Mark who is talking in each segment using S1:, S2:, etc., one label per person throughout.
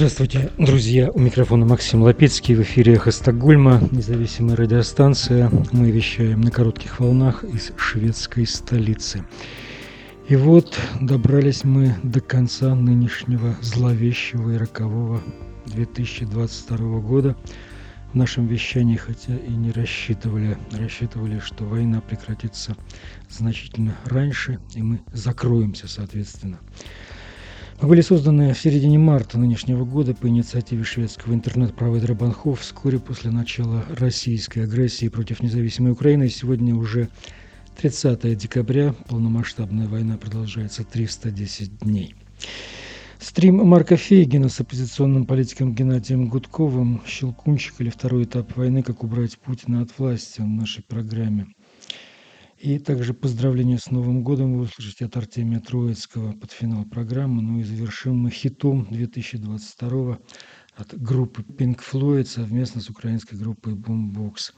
S1: Здравствуйте, друзья! У микрофона Максим Лапецкий, в эфире «Эхо Стокгольма», независимая радиостанция. Мы вещаем на коротких волнах из шведской столицы. И вот добрались мы до конца нынешнего зловещего и рокового 2022 года. В нашем вещании, хотя и не рассчитывали, рассчитывали, что война прекратится значительно раньше, и мы закроемся, соответственно. Были созданы в середине марта нынешнего года по инициативе шведского интернет-провайдера Банхов вскоре после начала российской агрессии против независимой Украины. Сегодня уже 30 декабря, полномасштабная война продолжается 310 дней. Стрим Марка Фейгина с оппозиционным политиком Геннадием Гудковым «Щелкунчик» или второй этап войны «Как убрать Путина от власти» в нашей программе – и также поздравления с Новым годом вы услышите от Артемия Троицкого под финал программы. Ну и завершим мы хитом 2022 от группы Pink Floyd совместно с украинской группой Boombox.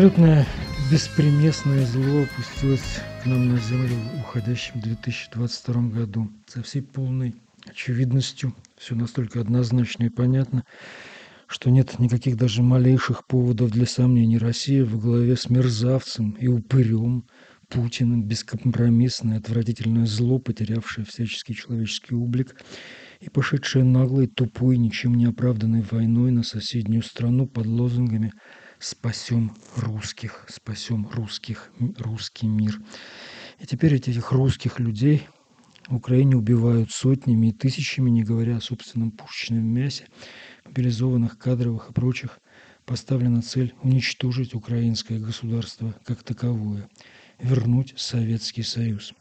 S1: Абсолютное беспримесное зло опустилось к нам на землю в уходящем 2022 году. Со всей полной очевидностью, все настолько однозначно и понятно, что нет никаких даже малейших поводов для сомнений. Россия во главе с мерзавцем и упырем Путиным, бескомпромиссное, отвратительное зло, потерявшее всяческий человеческий облик и пошедшее наглой, тупой, ничем не оправданной войной на соседнюю страну под лозунгами – спасем русских, спасем русских, русский мир. И теперь этих русских людей в Украине убивают сотнями и тысячами, не говоря о собственном пушечном мясе, мобилизованных, кадровых и прочих, поставлена цель уничтожить украинское государство как таковое, вернуть Советский Союз.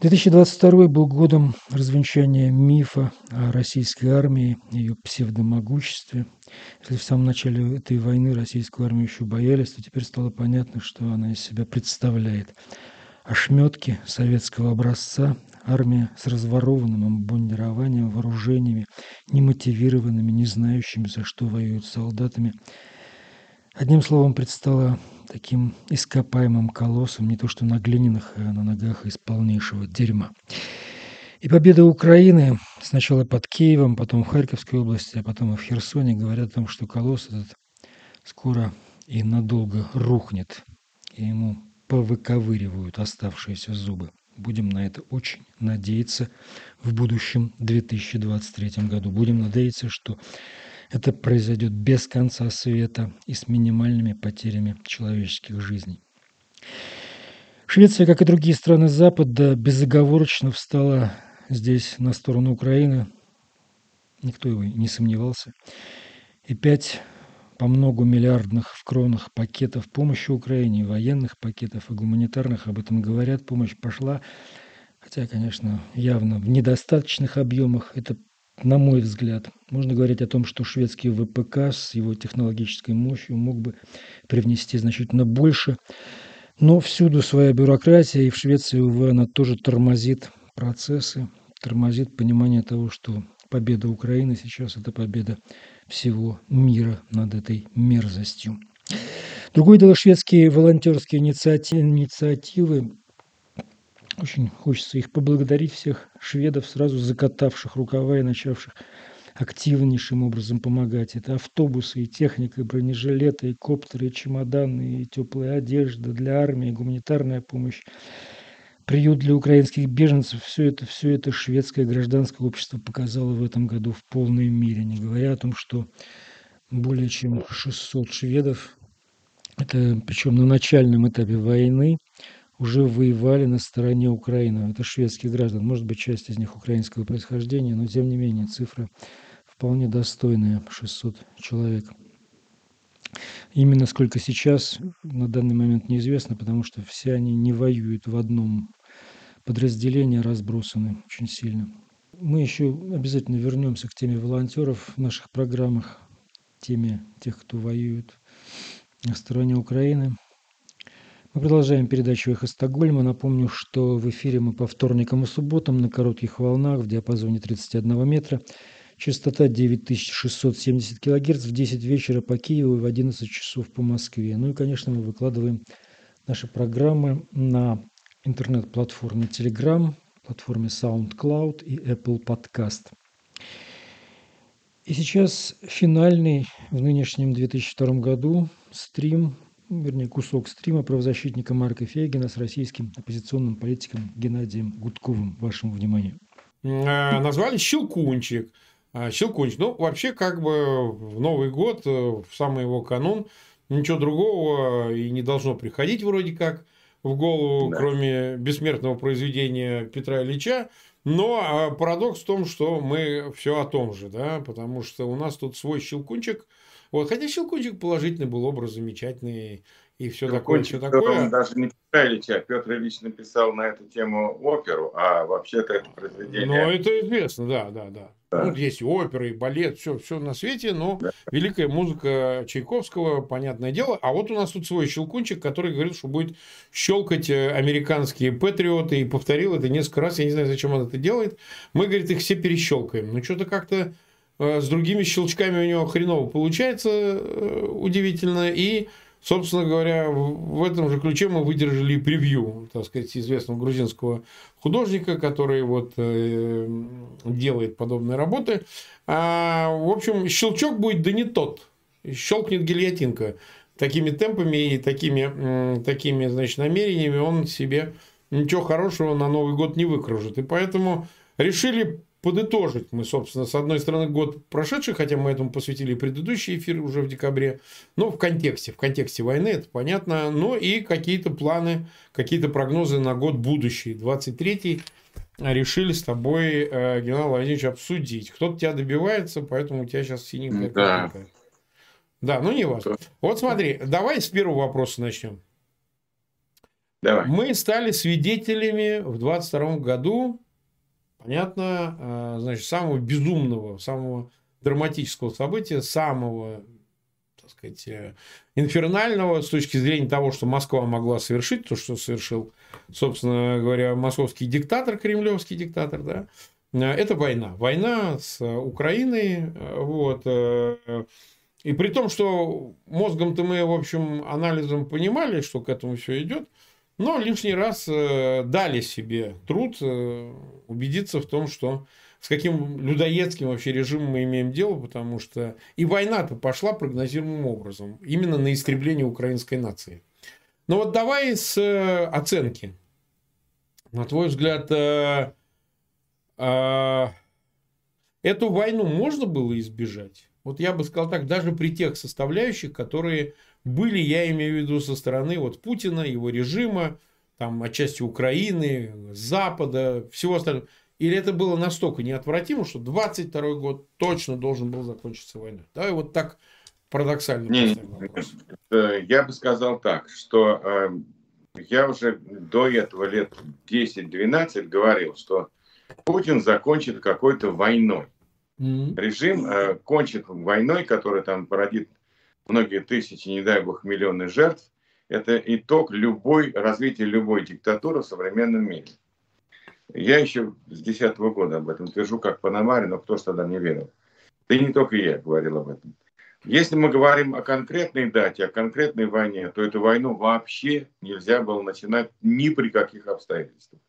S1: 2022 был годом развенчания мифа о российской армии, ее псевдомогуществе. Если в самом начале этой войны российскую армию еще боялись, то теперь стало понятно, что она из себя представляет. Ошметки советского образца, армия с разворованным обмундированием, вооружениями, немотивированными, не знающими, за что воюют солдатами. Одним словом, предстала таким ископаемым колоссом, не то что на глиняных, а на ногах из полнейшего дерьма. И победа Украины сначала под Киевом, потом в Харьковской области, а потом и в Херсоне говорят о том, что колосс этот скоро и надолго рухнет, и ему повыковыривают оставшиеся зубы. Будем на это очень надеяться в будущем 2023 году. Будем надеяться, что это произойдет без конца света и с минимальными потерями человеческих жизней. Швеция, как и другие страны Запада, безоговорочно встала здесь на сторону Украины. Никто его не сомневался. И пять по многу миллиардных в кронах пакетов помощи Украине, военных пакетов и гуманитарных, об этом говорят, помощь пошла, хотя, конечно, явно в недостаточных объемах. Это на мой взгляд, можно говорить о том, что шведский ВПК с его технологической мощью мог бы привнести значительно больше. Но всюду своя бюрократия, и в Швеции, увы, она тоже тормозит процессы, тормозит понимание того, что победа Украины сейчас – это победа всего мира над этой мерзостью. Другое дело, шведские волонтерские инициативы очень хочется их поблагодарить, всех шведов, сразу закатавших рукава и начавших активнейшим образом помогать. Это автобусы и техника, и бронежилеты, и коптеры, и чемоданы, и теплая одежда для армии, гуманитарная помощь, приют для украинских беженцев. Все это, все это шведское гражданское общество показало в этом году в полной мере, не говоря о том, что более чем 600 шведов, это причем на начальном этапе войны, уже воевали на стороне Украины. Это шведских граждан. Может быть, часть из них украинского происхождения, но тем не менее цифра вполне достойная. 600 человек. Именно сколько сейчас на данный момент неизвестно, потому что все они не воюют в одном подразделении, разбросаны очень сильно. Мы еще обязательно вернемся к теме волонтеров в наших программах, теме тех, кто воюет на стороне Украины. Мы продолжаем передачу «Эхо Стокгольма». Напомню, что в эфире мы по вторникам и субботам на коротких волнах в диапазоне 31 метра. Частота 9670 кГц в 10 вечера по Киеву и в 11 часов по Москве. Ну и, конечно, мы выкладываем наши программы на интернет-платформе Telegram, платформе SoundCloud и Apple Podcast. И сейчас финальный в нынешнем 2002 году стрим вернее, кусок стрима правозащитника Марка Фейгина с российским оппозиционным политиком Геннадием Гудковым. Вашему вниманию.
S2: А, назвали «Щелкунчик». А, Щелкунчик. Ну, вообще, как бы в Новый год, э, в самый его канун, ничего другого и не должно приходить вроде как в голову, да. кроме бессмертного произведения Петра Ильича. Но а, парадокс в том, что мы все о том же, да, потому что у нас тут свой щелкунчик – вот, хотя Щелкунчик положительный был образ, замечательный и все такое, все такое.
S3: Он даже не Петра Ильича, Петр Ильич написал на эту тему оперу, а вообще-то это произведение...
S2: Ну, это известно, да, да, да. да. Ну, есть и опера, и балет, все, все на свете, но да. великая музыка Чайковского, понятное дело. А вот у нас тут свой щелкунчик, который говорит, что будет щелкать э, американские патриоты, и повторил это несколько раз, я не знаю, зачем он это делает. Мы, говорит, их все перещелкаем. Ну, что-то как-то с другими щелчками у него хреново получается, э, удивительно. И, собственно говоря, в этом же ключе мы выдержали превью, так сказать, известного грузинского художника, который вот э, делает подобные работы. А, в общем, щелчок будет да не тот. Щелкнет гильотинка. Такими темпами и такими, такими значит, намерениями он себе ничего хорошего на Новый год не выкружит. И поэтому решили подытожить мы, собственно, с одной стороны, год прошедший, хотя мы этому посвятили предыдущий эфир уже в декабре, но в контексте, в контексте войны, это понятно, но и какие-то планы, какие-то прогнозы на год будущий, 23-й, решили с тобой, э, Геннадий Владимирович, обсудить. Кто-то тебя добивается, поэтому у тебя сейчас синенькая да. картинка. Да, ну не важно. Вот смотри, давай с первого вопроса начнем. Давай. Мы стали свидетелями в 22 году понятно, э, значит, самого безумного, самого драматического события, самого, так сказать, э, инфернального с точки зрения того, что Москва могла совершить, то, что совершил, собственно говоря, московский диктатор, кремлевский диктатор, да, э, это война. Война с Украиной, вот, и при том, что мозгом-то мы, в общем, анализом понимали, что к этому все идет, но лишний раз э, дали себе труд э, убедиться в том, что с каким людоедским вообще режимом мы имеем дело, потому что и война-то пошла прогнозируемым образом, именно на истребление украинской нации. Но вот давай с э, оценки. На твой взгляд, эту войну можно было избежать? Вот я бы сказал так, даже при тех составляющих, которые были, я имею в виду, со стороны вот Путина, его режима, там, отчасти Украины, Запада, всего остального. Или это было настолько неотвратимо, что 22 год точно должен был закончиться войной? Давай вот так парадоксально
S3: не, Я бы сказал так, что э, я уже до этого лет 10-12 говорил, что Путин закончит какой-то войной. Mm-hmm. Режим э, кончит войной, которая там породит многие тысячи, не дай бог, миллионы жертв, это итог любой, развития любой диктатуры в современном мире. Я еще с 2010 года об этом твержу, как Панамаре, но кто ж тогда не верил. Да и не только я говорил об этом. Если мы говорим о конкретной дате, о конкретной войне, то эту войну вообще нельзя было начинать ни при каких обстоятельствах.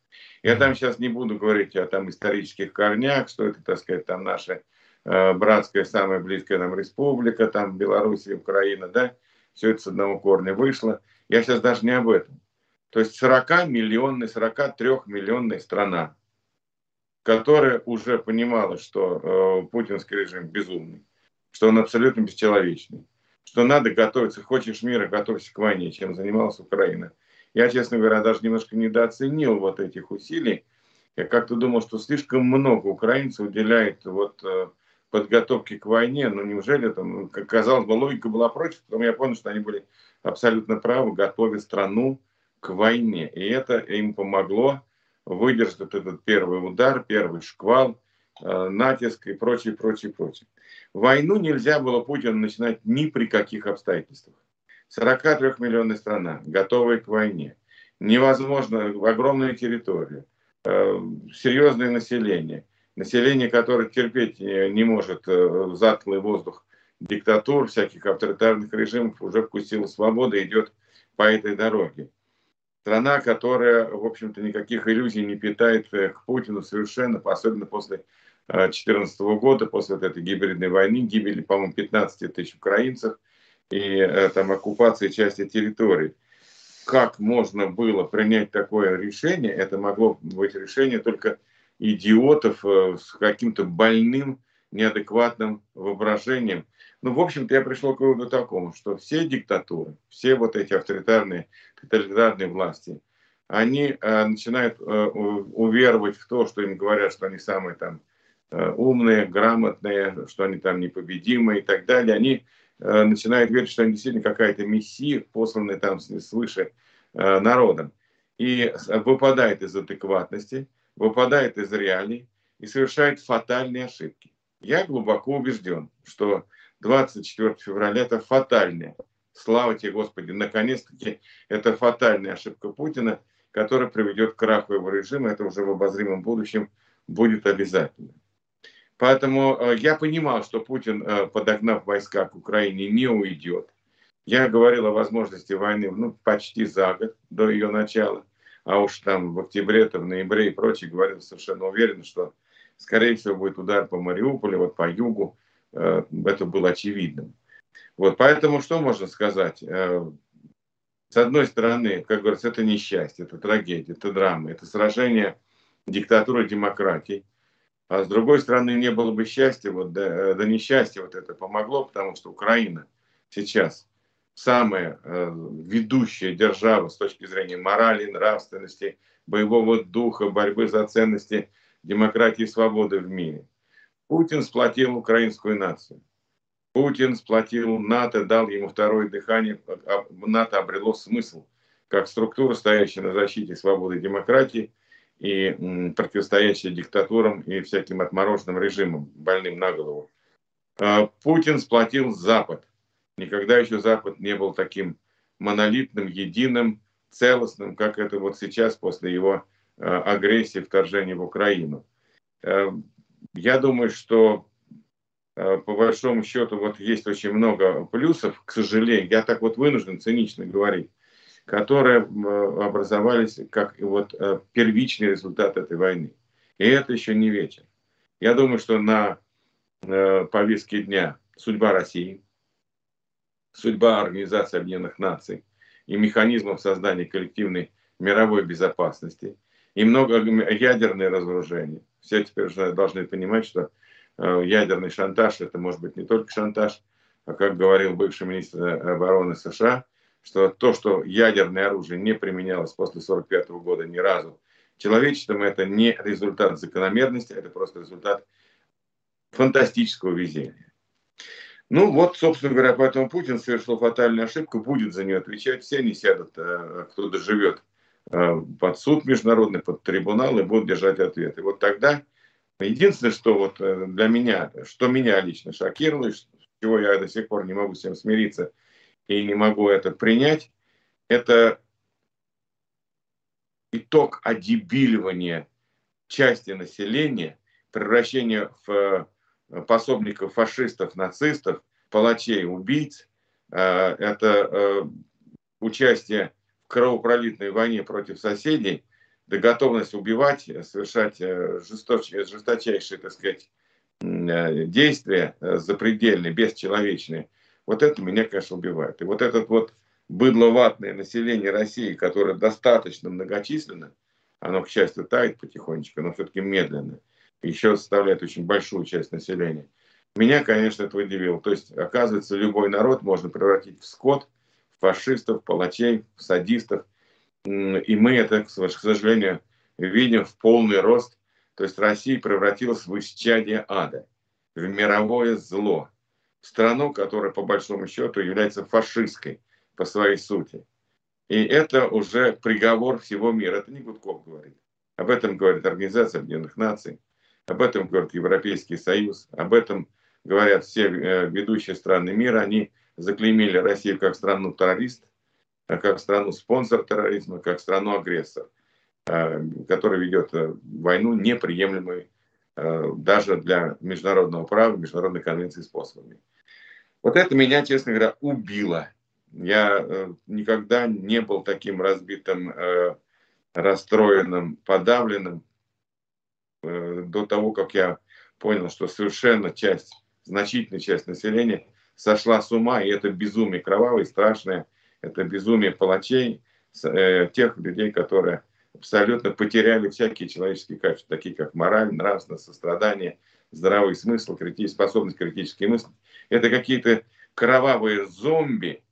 S3: Я там сейчас не буду говорить о там исторических корнях, что это, так сказать, там наши братская, самая близкая нам республика, там Белоруссия, Украина, да, все это с одного корня вышло. Я сейчас даже не об этом. То есть 40 миллионная, 43 миллионная страна, которая уже понимала, что э, путинский режим безумный, что он абсолютно бесчеловечный, что надо готовиться, хочешь мира, готовься к войне, чем занималась Украина. Я, честно говоря, даже немножко недооценил вот этих усилий. Я как-то думал, что слишком много украинцев уделяет вот э, подготовке к войне. Но неужели там, как казалось бы, логика была против, потом я понял, что они были абсолютно правы, готовят страну к войне. И это им помогло выдержать этот первый удар, первый шквал, э, натиск и прочее, прочее, прочее. Войну нельзя было Путину начинать ни при каких обстоятельствах. 43-миллионная страна, готовая к войне. Невозможно, огромная территория, э, серьезное население. Население, которое терпеть не может э, затклый воздух диктатур, всяких авторитарных режимов, уже вкусила свободы, идет по этой дороге. Страна, которая, в общем-то, никаких иллюзий не питает э, к Путину совершенно, особенно после 2014 года, после вот этой гибридной войны, гибели, по-моему, 15 тысяч украинцев – и э, там оккупации части территорий. Как можно было принять такое решение? Это могло быть решение только идиотов э, с каким-то больным, неадекватным воображением. Ну, в общем-то, я пришел к выводу такому, что все диктатуры, все вот эти авторитарные, тоталитарные власти, они э, начинают э, уверовать в то, что им говорят, что они самые там э, умные, грамотные, что они там непобедимые и так далее. Они Э, начинает верить, что они действительно какая-то мессия, посланная там свыше э, народом. И выпадает из адекватности, выпадает из реалий и совершает фатальные ошибки. Я глубоко убежден, что 24 февраля это фатальная, слава тебе Господи, наконец-таки это фатальная ошибка Путина, которая приведет к краху его режима, это уже в обозримом будущем будет обязательно. Поэтому э, я понимал, что Путин, э, подогнав войска к Украине, не уйдет. Я говорил о возможности войны ну, почти за год до ее начала. А уж там в октябре, в ноябре и прочее говорил совершенно уверенно, что скорее всего будет удар по Мариуполю, вот по югу. Э, это было очевидным. Вот, поэтому что можно сказать? С одной стороны, как говорится, это несчастье, это трагедия, это драма, это сражение диктатуры демократии. А с другой стороны, не было бы счастья, вот, да, да несчастье вот это помогло, потому что Украина сейчас самая э, ведущая держава с точки зрения морали, нравственности, боевого духа, борьбы за ценности демократии и свободы в мире. Путин сплотил украинскую нацию. Путин сплотил НАТО, дал ему второе дыхание. А, НАТО обрело смысл как структура, стоящая на защите свободы и демократии – и противостоящая диктатурам и всяким отмороженным режимам, больным на голову. А, Путин сплотил Запад. Никогда еще Запад не был таким монолитным, единым, целостным, как это вот сейчас после его а, агрессии, вторжения в Украину. А, я думаю, что по большому счету вот есть очень много плюсов, к сожалению, я так вот вынужден цинично говорить, которые образовались как вот э, первичный результат этой войны. И это еще не вечер. Я думаю, что на э, повестке дня судьба России, судьба Организации Объединенных Наций и механизмов создания коллективной мировой безопасности и много ядерное разоружение. Все теперь должны понимать, что э, ядерный шантаж это может быть не только шантаж, а как говорил бывший министр обороны США, что то, что ядерное оружие не применялось после 1945 года ни разу человечеством, это не результат закономерности, это просто результат фантастического везения. Ну вот, собственно говоря, поэтому Путин совершил фатальную ошибку, будет за нее отвечать, все они сядут, э, кто доживет э, под суд международный, под трибунал и будут держать ответ. И вот тогда единственное, что вот э, для меня, что меня лично шокировало, чего я до сих пор не могу с этим смириться – и не могу это принять, это итог одебиливания части населения, превращение в пособников фашистов, нацистов, палачей, убийц. Э, это э, участие в кровопролитной войне против соседей, да готовность убивать, совершать жесточайшие, так сказать, действия запредельные, бесчеловечные, вот это меня, конечно, убивает. И вот этот вот быдловатное население России, которое достаточно многочисленно, оно, к счастью, тает потихонечку, но все-таки медленно, еще составляет очень большую часть населения. Меня, конечно, это удивило. То есть, оказывается, любой народ можно превратить в скот, в фашистов, палачей, в садистов. И мы это, к сожалению, видим в полный рост. То есть Россия превратилась в исчадие ада, в мировое зло, в страну, которая по большому счету является фашистской по своей сути. И это уже приговор всего мира. Это не Гудков говорит. Об этом говорит Организация Объединенных Наций, об этом говорит Европейский Союз, об этом говорят все э, ведущие страны мира. Они заклеймили Россию как страну-террорист, а как страну-спонсор терроризма, как страну-агрессор, э, которая ведет э, войну неприемлемой даже для международного права, международной конвенции способами. Вот это меня, честно говоря, убило. Я никогда не был таким разбитым, расстроенным, подавленным до того, как я понял, что совершенно часть, значительная часть населения сошла с ума, и это безумие кровавое, страшное, это безумие палачей, тех людей, которые абсолютно потеряли всякие человеческие качества, такие как мораль, нравственность, сострадание, здравый смысл, способность критически мыслить. Это какие-то кровавые зомби,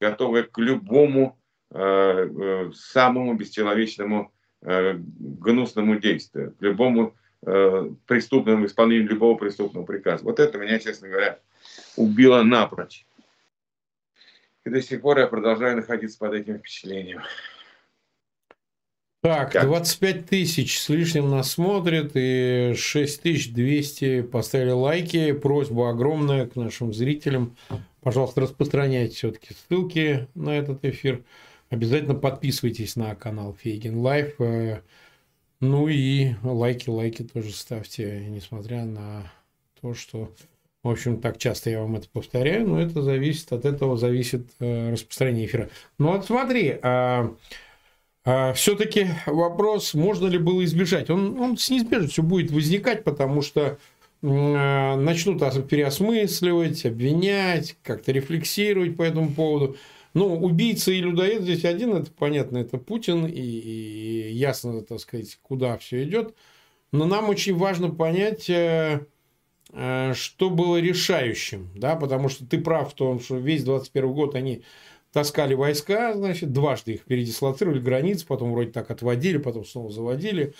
S3: готовые к любому э, э, самому бесчеловечному э, гнусному действию, к любому э, преступному исполнению любого преступного приказа. Вот это меня, честно говоря, убило напрочь. И до сих пор я продолжаю находиться под этим впечатлением.
S2: Так, как? 25 тысяч с лишним нас смотрят, и 6200 поставили лайки. Просьба огромная к нашим зрителям. Пожалуйста, распространяйте все-таки ссылки на этот эфир. Обязательно подписывайтесь на канал Фейгин Live. Э, ну и лайки, лайки тоже ставьте, несмотря на то, что, в общем, так часто я вам это повторяю, но это зависит, от этого зависит э, распространение эфира. Ну вот смотри, а, а, все-таки вопрос, можно ли было избежать. Он, он с неизбежностью будет возникать, потому что э, начнут переосмысливать, обвинять, как-то рефлексировать по этому поводу. Ну, убийца и людоед здесь один, это понятно, это Путин, и, и ясно, так сказать, куда все идет. Но нам очень важно понять, э, э, что было решающим, да, потому что ты прав в том, что весь 21 год они таскали войска, значит, дважды их передислоцировали, границы, потом вроде так отводили, потом снова заводили.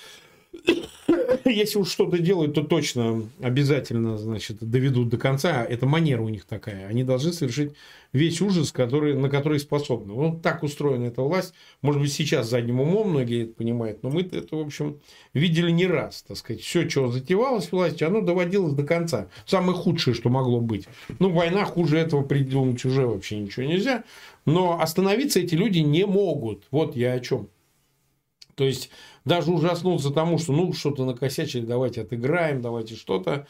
S2: Если уж что-то делают, то точно обязательно, значит, доведут до конца. Это манера у них такая. Они должны совершить весь ужас, который, на который способны. Вот так устроена эта власть. Может быть, сейчас задним умом многие это понимают, но мы это, в общем, видели не раз. Так сказать, все, что затевалось властью, оно доводилось до конца. Самое худшее, что могло быть. Ну, война хуже этого придумать уже вообще ничего нельзя. Но остановиться эти люди не могут. Вот я о чем. То есть, даже ужаснуться тому, что ну что-то накосячили, давайте отыграем, давайте что-то.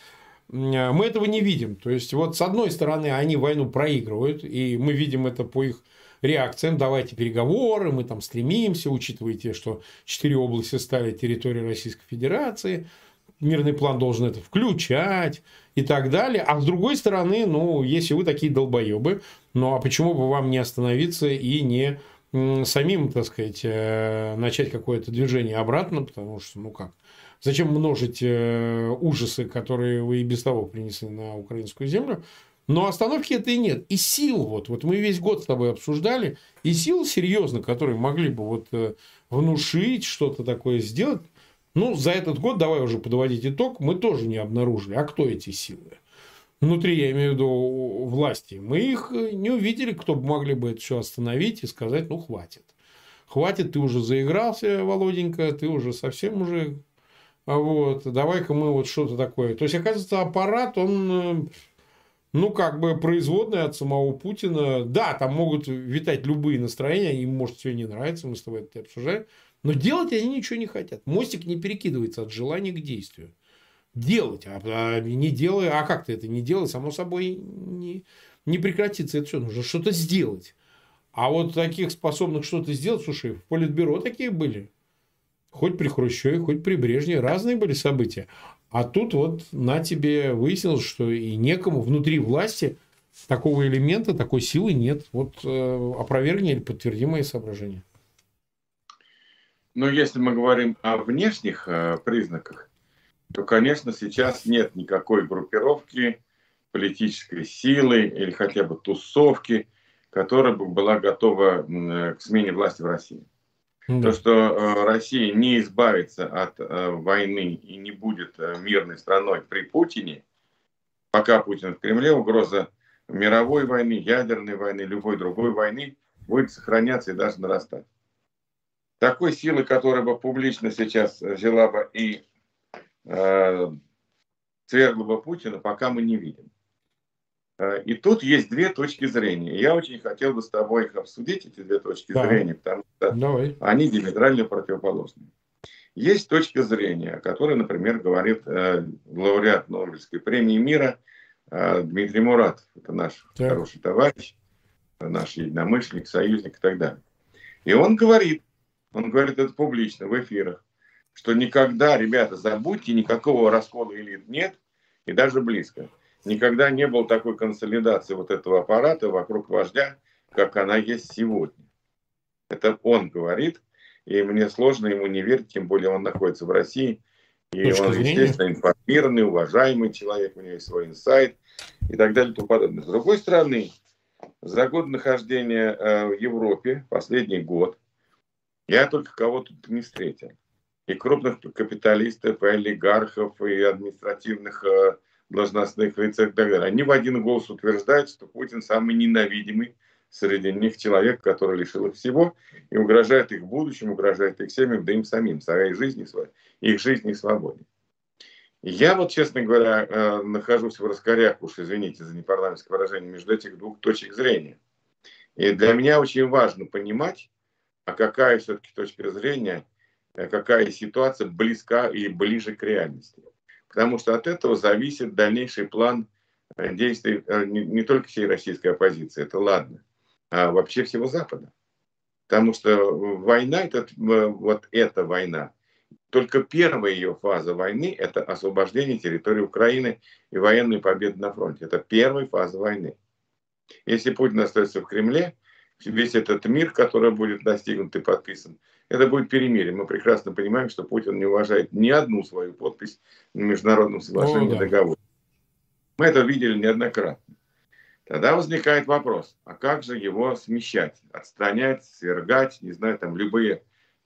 S2: Мы этого не видим. То есть, вот с одной стороны, они войну проигрывают, и мы видим это по их реакциям. Давайте переговоры, мы там стремимся, учитывайте, что четыре области стали территорией Российской Федерации. Мирный план должен это включать и так далее. А с другой стороны, ну, если вы такие долбоебы, ну, а почему бы вам не остановиться и не самим, так сказать, э, начать какое-то движение обратно, потому что, ну как, зачем множить э, ужасы, которые вы и без того принесли на украинскую землю, но остановки это и нет. И сил, вот, вот мы весь год с тобой обсуждали, и сил серьезно, которые могли бы вот э, внушить, что-то такое сделать, ну, за этот год, давай уже подводить итог, мы тоже не обнаружили. А кто эти силы? Внутри, я имею в виду власти, мы их э, не увидели, кто бы могли бы это все остановить и сказать, ну, хватит. Хватит, ты уже заигрался, Володенька, ты уже совсем уже... А вот, давай-ка мы вот что-то такое. То есть, оказывается, аппарат, он, э, ну, как бы производный от самого Путина. Да, там могут витать любые настроения, им может все не нравится, мы с тобой это обсуждаем. Но делать они ничего не хотят. Мостик не перекидывается от желания к действию делать. А, а не делая, а как ты это не делать, само собой не, не прекратится это все. Нужно что-то сделать. А вот таких способных что-то сделать, слушай, в Политбюро такие были. Хоть при Хрущеве, хоть при Брежневе. Разные были события. А тут вот на тебе выяснилось, что и некому внутри власти такого элемента, такой силы нет. Вот э, опровергни или подтверди мои соображения.
S3: Ну, если мы говорим о внешних э, признаках, то, конечно, сейчас нет никакой группировки, политической силы или хотя бы тусовки, которая бы была готова э, к смене власти в России. Mm-hmm. То, что э, Россия не избавится от э, войны и не будет мирной страной при Путине, пока Путин в Кремле, угроза мировой войны, ядерной войны, любой другой войны будет сохраняться и даже нарастать. Такой силы, которая бы публично сейчас взяла бы и э, свергла бы Путина, пока мы не видим. Э, и тут есть две точки зрения. Я очень хотел бы с тобой их обсудить, эти две точки да. зрения, потому что Давай. они диаметрально противоположны. Есть точка зрения, о которой, например, говорит э, лауреат Нобелевской премии мира э, Дмитрий Муратов. Это наш так. хороший товарищ, наш единомышленник, союзник и так далее. И он говорит, он говорит это публично в эфирах, что никогда, ребята, забудьте, никакого раскола элит нет, и даже близко. Никогда не было такой консолидации вот этого аппарата вокруг вождя, как она есть сегодня. Это он говорит, и мне сложно ему не верить, тем более он находится в России. И Точка он, зрения. естественно, информированный, уважаемый человек, у него есть свой инсайт и так далее и тому подобное. С другой стороны, за год нахождения э, в Европе, последний год, я только кого тут не встретил. И крупных капиталистов, и олигархов, и административных э, должностных лиц и так далее. Они в один голос утверждают, что Путин самый ненавидимый среди них человек, который лишил их всего и угрожает их будущему, угрожает их семьям, да им самим, своей жизни, своей, их жизни и свободе. Я вот, честно говоря, э, нахожусь в раскорях, уж извините за непарламентское выражение, между этих двух точек зрения. И для меня очень важно понимать, а какая все-таки точка зрения, какая ситуация близка и ближе к реальности. Потому что от этого зависит дальнейший план э, действий э, не, только всей российской оппозиции, это ладно, а вообще всего Запада. Потому что война, это, вот эта война, только первая ее фаза войны – это освобождение территории Украины и военные победы на фронте. Это первая фаза войны. Если Путин остается в Кремле, весь этот мир, который будет достигнут и подписан, это будет перемирие. Мы прекрасно понимаем, что Путин не уважает ни одну свою подпись на международном соглашении, О, да. договоре. Мы это видели неоднократно. Тогда возникает вопрос, а как же его смещать, отстранять, свергать, не знаю, там любые,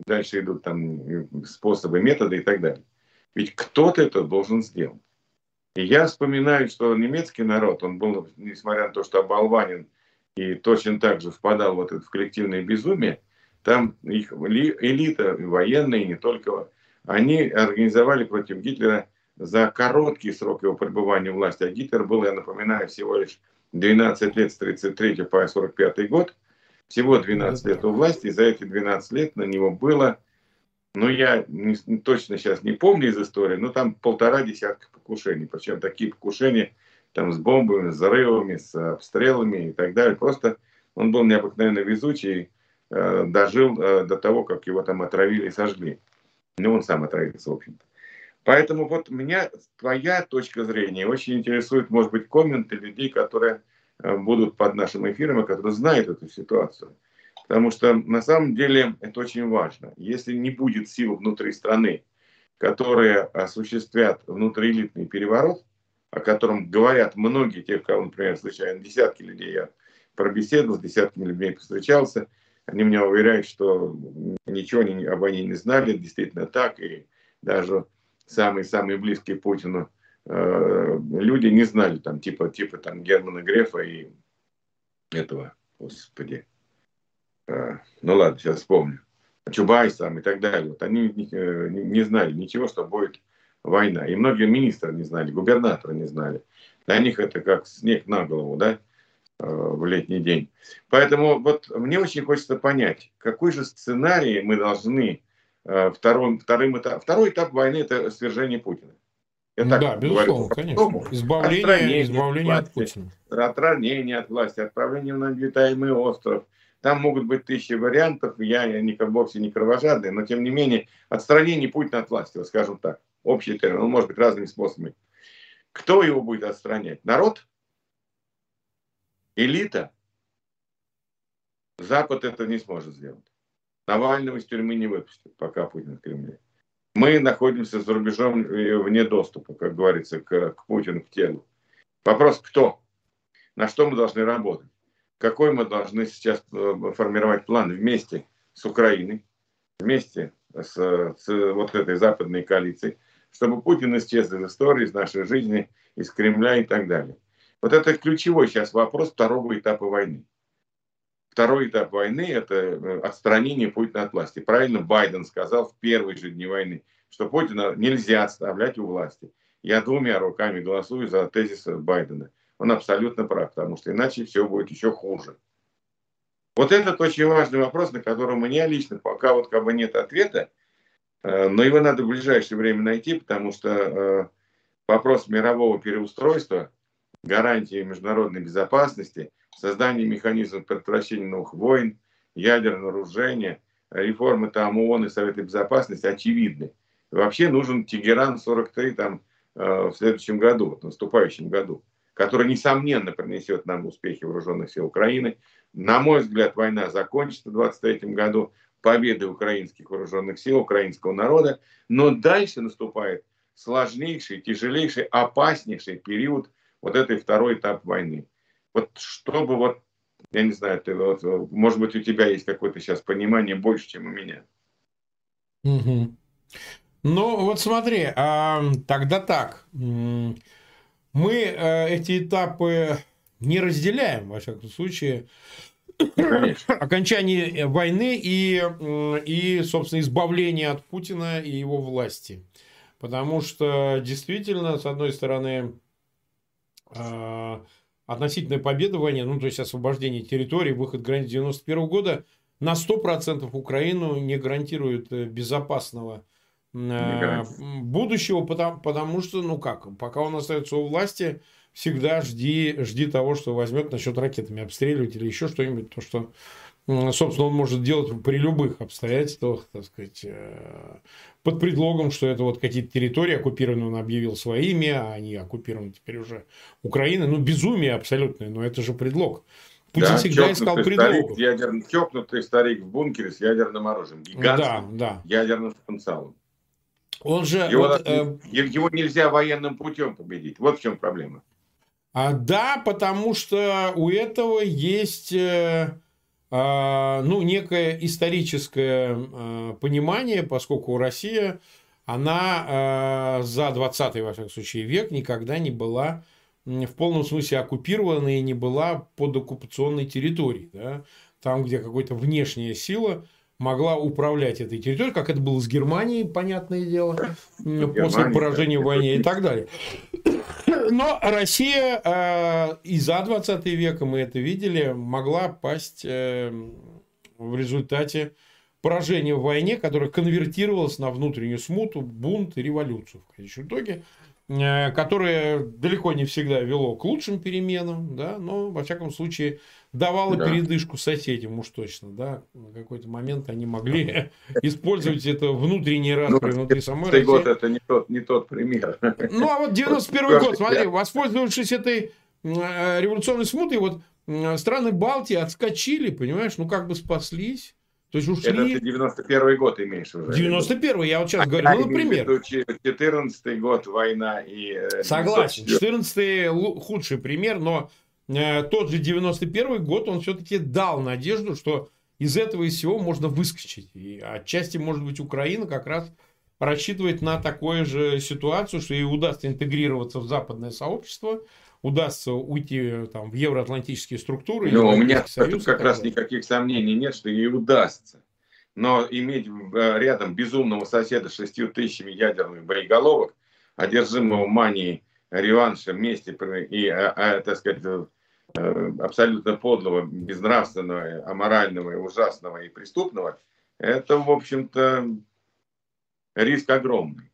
S3: дальше идут там способы, методы и так далее. Ведь кто-то это должен сделать. И я вспоминаю, что немецкий народ, он был, несмотря на то, что оболванен и точно так же впадал вот это в коллективное безумие, там их элита, военные, не только, они организовали против Гитлера за короткий срок его пребывания в власти. А Гитлер был, я напоминаю, всего лишь 12 лет с 33 по 45 год. Всего 12 лет у власти, и за эти 12 лет на него было, ну я не, точно сейчас не помню из истории, но там полтора десятка покушений. Причем такие покушения там с бомбами, с взрывами, с обстрелами и так далее. Просто он был необыкновенно везучий, э, дожил э, до того, как его там отравили и сожгли. Ну, он сам отравился, в общем-то. Поэтому вот меня твоя точка зрения очень интересует, может быть, комменты людей, которые э, будут под нашим эфиром и которые знают эту ситуацию. Потому что на самом деле это очень важно. Если не будет сил внутри страны, которые осуществят внутриэлитный переворот, о котором говорят многие, тех, кого, например, случайно десятки людей. Я пробеседовал, с десятками людей повстречался, они меня уверяют, что ничего они, об они не знали, действительно так, и даже самые-самые близкие Путину э, люди не знали, там, типа, типа там Германа Грефа и этого, господи, э, ну ладно, сейчас вспомню, Чубайс там и так далее. Вот они э, не, не знали ничего, что будет война. И многие министры не знали, губернаторы не знали. Для них это как снег на голову, да, э, в летний день. Поэтому вот мне очень хочется понять, какой же сценарий мы должны э, вторым, вторым этап, второй этап войны это свержение Путина.
S2: Я так да, безусловно, конечно. Избавление, избавление от, власти, от Путина.
S3: Отстранение от власти, отправление на обитаемый остров. Там могут быть тысячи вариантов. Я, я не, вовсе не кровожадный, но тем не менее отстранение Путина от власти, вот скажем так. Общий термин, он может быть разными способами. Кто его будет отстранять? Народ? Элита? Запад это не сможет сделать. Навального из тюрьмы не выпустят, пока Путин в Кремле. Мы находимся за рубежом э, вне доступа, как говорится, к, к Путину, к телу. Вопрос, кто? На что мы должны работать? Какой мы должны сейчас э, формировать план вместе с Украиной, вместе с, с вот этой западной коалицией, чтобы Путин исчез из истории, из нашей жизни, из Кремля и так далее. Вот это ключевой сейчас вопрос второго этапа войны. Второй этап войны – это э, отстранение Путина от власти. Правильно Байден сказал в первые же дни войны, что Путина нельзя отставлять у власти. Я двумя руками голосую за тезис Байдена. Он абсолютно прав, потому что иначе все будет еще хуже. Вот этот очень важный вопрос, на который у меня лично пока вот как бы нет ответа, но его надо в ближайшее время найти, потому что э, вопрос мирового переустройства, гарантии международной безопасности – создание механизмов предотвращения новых войн, ядерного вооружения, реформы там ООН и Совета Безопасности очевидны. Вообще нужен Тегеран 43 там, э, в следующем году, в наступающем году, который, несомненно, принесет нам успехи вооруженных сил Украины. На мой взгляд, война закончится в 23 году победой украинских вооруженных сил, украинского народа, но дальше наступает сложнейший, тяжелейший, опаснейший период вот этой второй этап войны вот чтобы вот, я не знаю, ты вот, может быть, у тебя есть какое-то сейчас понимание больше, чем у меня.
S2: Угу. Ну, вот смотри, а, тогда так. Мы а, эти этапы не разделяем, во всяком случае. Конечно. Окончание войны и, и, собственно, избавление от Путина и его власти. Потому что действительно, с одной стороны, а, относительная победа в войне, ну, то есть освобождение территории, выход границ 91 года, на 100% Украину не гарантирует э, безопасного э, будущего, потому, потому что, ну как, пока он остается у власти, всегда жди, жди того, что возьмет насчет ракетами обстреливать или еще что-нибудь, то, что собственно, он может делать при любых обстоятельствах, так сказать, э, под предлогом, что это вот какие-то территории оккупированные он объявил своими, а они оккупированы теперь уже Украиной. Ну, безумие абсолютное, но это же предлог.
S3: Путин да, всегда искал предлогов. Ядерный, чокнутый старик в бункере с ядерным оружием. Гигантским да, да. ядерным потенциалом. Он же... Его, вот, э... его нельзя военным путем победить. Вот в чем проблема.
S2: А, да, потому что у этого есть... Э а, ну, некое историческое а, понимание, поскольку Россия, она а, за 20 во всяком случае, век никогда не была в полном смысле оккупирована и не была под оккупационной территорией. Да? Там, где какая-то внешняя сила могла управлять этой территорией, как это было с Германией, понятное дело, Германия, после поражения в войне и так далее. Но Россия э, и за 20 века, мы это видели, могла пасть э, в результате поражения в войне, которое конвертировалось на внутреннюю смуту, бунт и революцию в конечном итоге, которое далеко не всегда вело к лучшим переменам, да, но, во всяком случае, давало да. передышку соседям уж точно, да, на какой-то момент они могли использовать это внутренние распри ну, внутри самой России.
S3: год это не тот, не тот пример.
S2: Ну, а вот 91 год, смотри, воспользовавшись этой э, революционной смутой, вот страны Балтии отскочили, понимаешь, ну как бы спаслись. То есть ушли...
S3: Это ты 91 год имеешь уже.
S2: 91 я вот сейчас а говорю, ну, например.
S3: 14 год, война и...
S2: Э, Согласен, 14 худший пример, но Э, тот же 91 год, он все-таки дал надежду, что из этого и всего можно выскочить. И отчасти, может быть, Украина как раз рассчитывает на такую же ситуацию, что ей удастся интегрироваться в западное сообщество, удастся уйти там, в евроатлантические структуры.
S3: Ну, у меня тут как раз никаких сомнений нет, что ей удастся. Но иметь э, рядом безумного соседа с шестью тысячами ядерных боеголовок, одержимого манией реванша, мести и, а, а, так сказать, э, абсолютно подлого, безнравственного, аморального, и ужасного и преступного, это, в общем-то, риск огромный.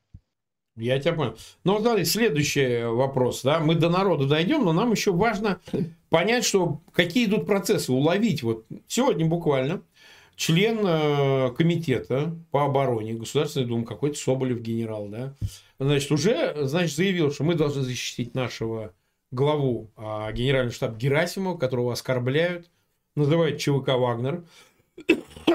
S2: Я тебя понял. Ну, смотри, следующий вопрос. Да? Мы до народа дойдем, но нам еще важно понять, что какие идут процессы, уловить. Вот сегодня буквально член э, комитета по обороне Государственной Думы, какой-то Соболев генерал, да, значит, уже, значит, заявил, что мы должны защитить нашего главу а, генерального штаба Герасимова, которого оскорбляют, называют ЧВК «Вагнер»,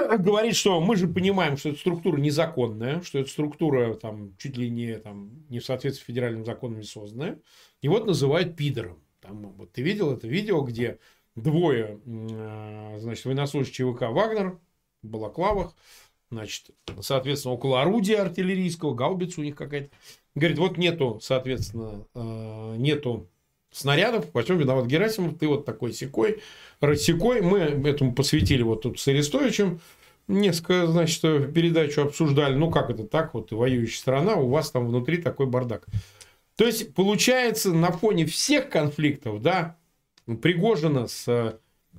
S2: говорит, что мы же понимаем, что эта структура незаконная, что эта структура там чуть ли не, там, не в соответствии с федеральным законом созданная. И вот называют пидором. Там, вот ты видел это видео, где двое, а, значит, военнослужащих ЧВК «Вагнер» в балаклавах, значит, соответственно, около орудия артиллерийского, гаубица у них какая-то. Говорит, вот нету, соответственно, а, нету снарядов, во всем виноват Герасимов, ты вот такой секой, рассекой. Мы этому посвятили вот тут с Арестовичем несколько, значит, передачу обсуждали. Ну, как это так, вот воюющая страна, у вас там внутри такой бардак. То есть, получается, на фоне всех конфликтов, да, Пригожина с э,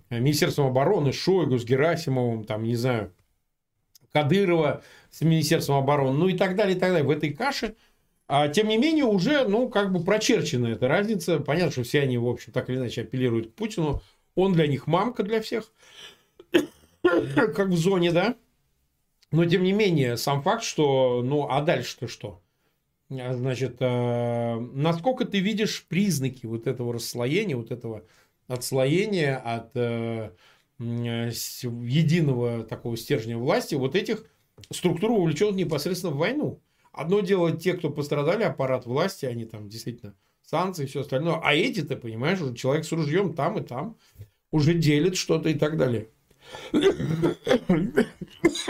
S2: Министерством обороны, Шойгу, с Герасимовым, там, не знаю, Кадырова с Министерством обороны, ну и так далее, и так далее. В этой каше – а тем не менее, уже, ну, как бы прочерчена эта разница. Понятно, что все они, в общем, так или иначе апеллируют к Путину. Он для них мамка для всех. как в зоне, да? Но, тем не менее, сам факт, что, ну, а дальше-то что? А, значит, э, насколько ты видишь признаки вот этого расслоения, вот этого отслоения от э, единого такого стержня власти, вот этих структур, увлеченных непосредственно в войну? Одно дело те, кто пострадали, аппарат власти, они там действительно санкции и все остальное. А эти-то, понимаешь, уже человек с ружьем там и там уже делит что-то и так далее.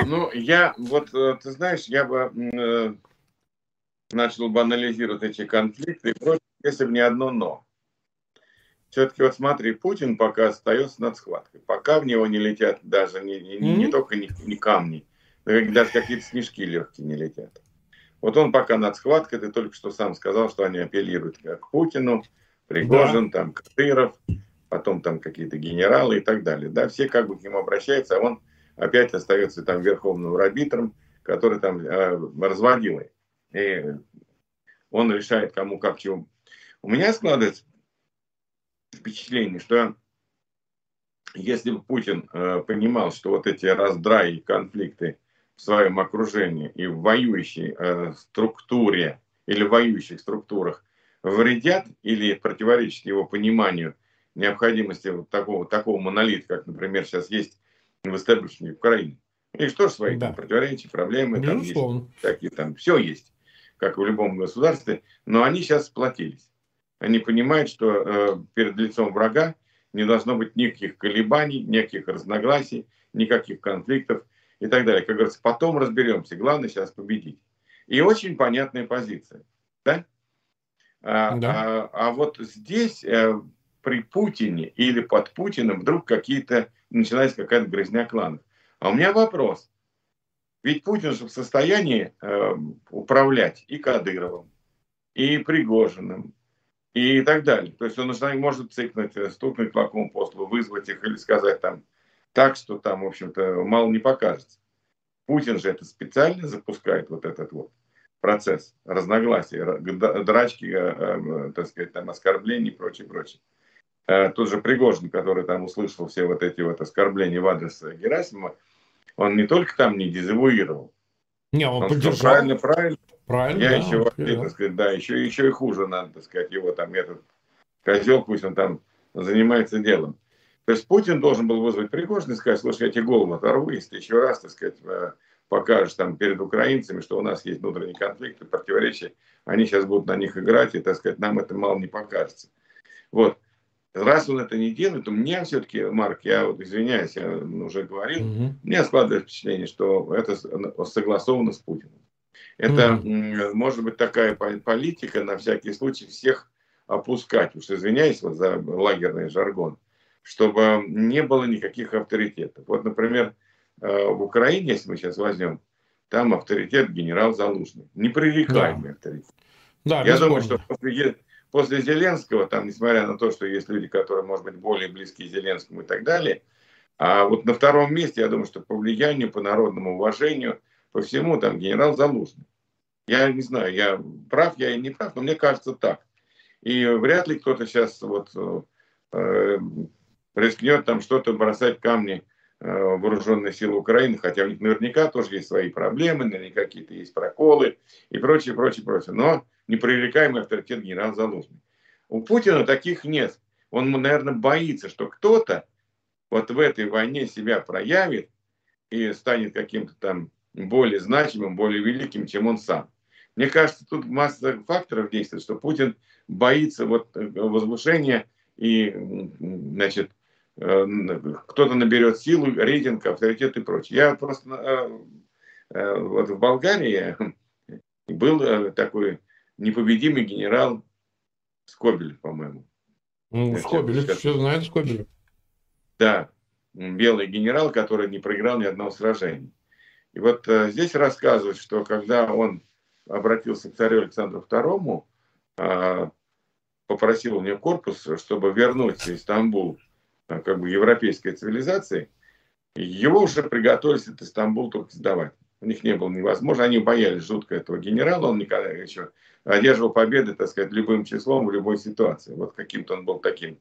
S3: Ну, я, вот, э, ты знаешь, я бы э, начал бы анализировать эти конфликты, если бы не одно «но». Все-таки вот смотри, Путин пока остается над схваткой. Пока в него не летят даже не, не, не, не только не, не камни, даже какие-то снежки легкие не летят. Вот он пока над схваткой, ты только что сам сказал, что они апеллируют к Путину, Пригожин, да. там, Кадыров, потом там какие-то генералы и так далее. Да, все как бы к нему обращаются, а он опять остается там верховным арбитром, который там э, разводилый. И он решает, кому как чего. У меня складывается впечатление, что если бы Путин э, понимал, что вот эти раздраи и конфликты в своем окружении и в воюющей э, структуре или в воюющих структурах вредят или противоречат его пониманию необходимости вот такого, такого монолита, как, например, сейчас есть в истеблишменте Украины. И что ж свои да. там противоречия, проблемы, там есть, такие там, все есть, как в любом государстве, но они сейчас сплотились. Они понимают, что э, перед лицом врага не должно быть никаких колебаний, никаких разногласий, никаких конфликтов – и так далее. Как говорится, потом разберемся. Главное сейчас победить. И очень понятная позиция. Да? А, да. А, а вот здесь э, при Путине или под Путиным вдруг какие-то начинается какая-то грязня кланов. А у меня вопрос. Ведь Путин же в состоянии э, управлять и Кадыровым, и Пригожиным, и так далее. То есть он может цикнуть, э, стукнуть кулаком по столу, вызвать их или сказать там, так, что там, в общем-то, мало не покажется. Путин же это специально запускает, вот этот вот процесс разногласий, драчки, э, э, так сказать, там, оскорблений и прочее, прочее. Э, тот же Пригожин, который там услышал все вот эти вот оскорбления в адрес Герасимова, он не только там не дезавуировал,
S2: не, он, он поддержал.
S3: правильно, правильно.
S2: Правильно,
S3: Я да, еще, вообще, так сказать, да, еще, еще и хуже надо, так сказать, его там этот козел, пусть он там занимается делом. То есть Путин должен был вызвать Пригожина и сказать, слушай, я тебе голову оторву, если ты еще раз, так сказать, э, покажешь там перед украинцами, что у нас есть внутренние конфликты, противоречия, они сейчас будут на них играть, и, так сказать, нам это мало не покажется. Вот. Раз он это не делает, то мне все-таки, Марк, я вот извиняюсь, я уже говорил, угу. мне складывается впечатление, что это согласовано с Путиным. Это угу. может быть такая политика на всякий случай всех опускать. Уж извиняюсь вот за лагерный жаргон чтобы не было никаких авторитетов. Вот, например, э, в Украине, если мы сейчас возьмем, там авторитет генерал Залужный. Непререкаемый да. авторитет. Да, Я думаю, что после, после Зеленского, там, несмотря на то, что есть люди, которые, может быть, более близки Зеленскому и так далее, а вот на втором месте, я думаю, что по влиянию, по народному уважению, по всему, там генерал Залужный. Я не знаю, я прав, я и не прав, но мне кажется так. И вряд ли кто-то сейчас вот э, рискнет там что-то бросать камни вооруженные силы Украины, хотя у них наверняка тоже есть свои проблемы, наверняка какие-то есть проколы и прочее, прочее, прочее. Но непререкаемый авторитет генерал Залужный. У Путина таких нет. Он, наверное, боится, что кто-то вот в этой войне себя проявит и станет каким-то там более значимым, более великим, чем он сам. Мне кажется, тут масса факторов действует, что Путин боится вот э, возвышения и, значит, э, кто-то наберет силу, рейтинг, авторитет и прочее. Я просто э, вот в Болгарии был такой непобедимый генерал Скобелев, по-моему.
S2: Ну, Скобелев, все знает Скобелев.
S3: Да, белый генерал, который не проиграл ни одного сражения. И вот э, здесь рассказывают, что когда он обратился к царю Александру II, э, попросил у него корпус, чтобы вернуть Истамбул э, как бы европейской цивилизации, его уже приготовились этот Истамбул только сдавать. У них не было невозможно, они боялись жутко этого генерала, он никогда еще одерживал победы, так сказать, любым числом в любой ситуации. Вот каким-то он был таким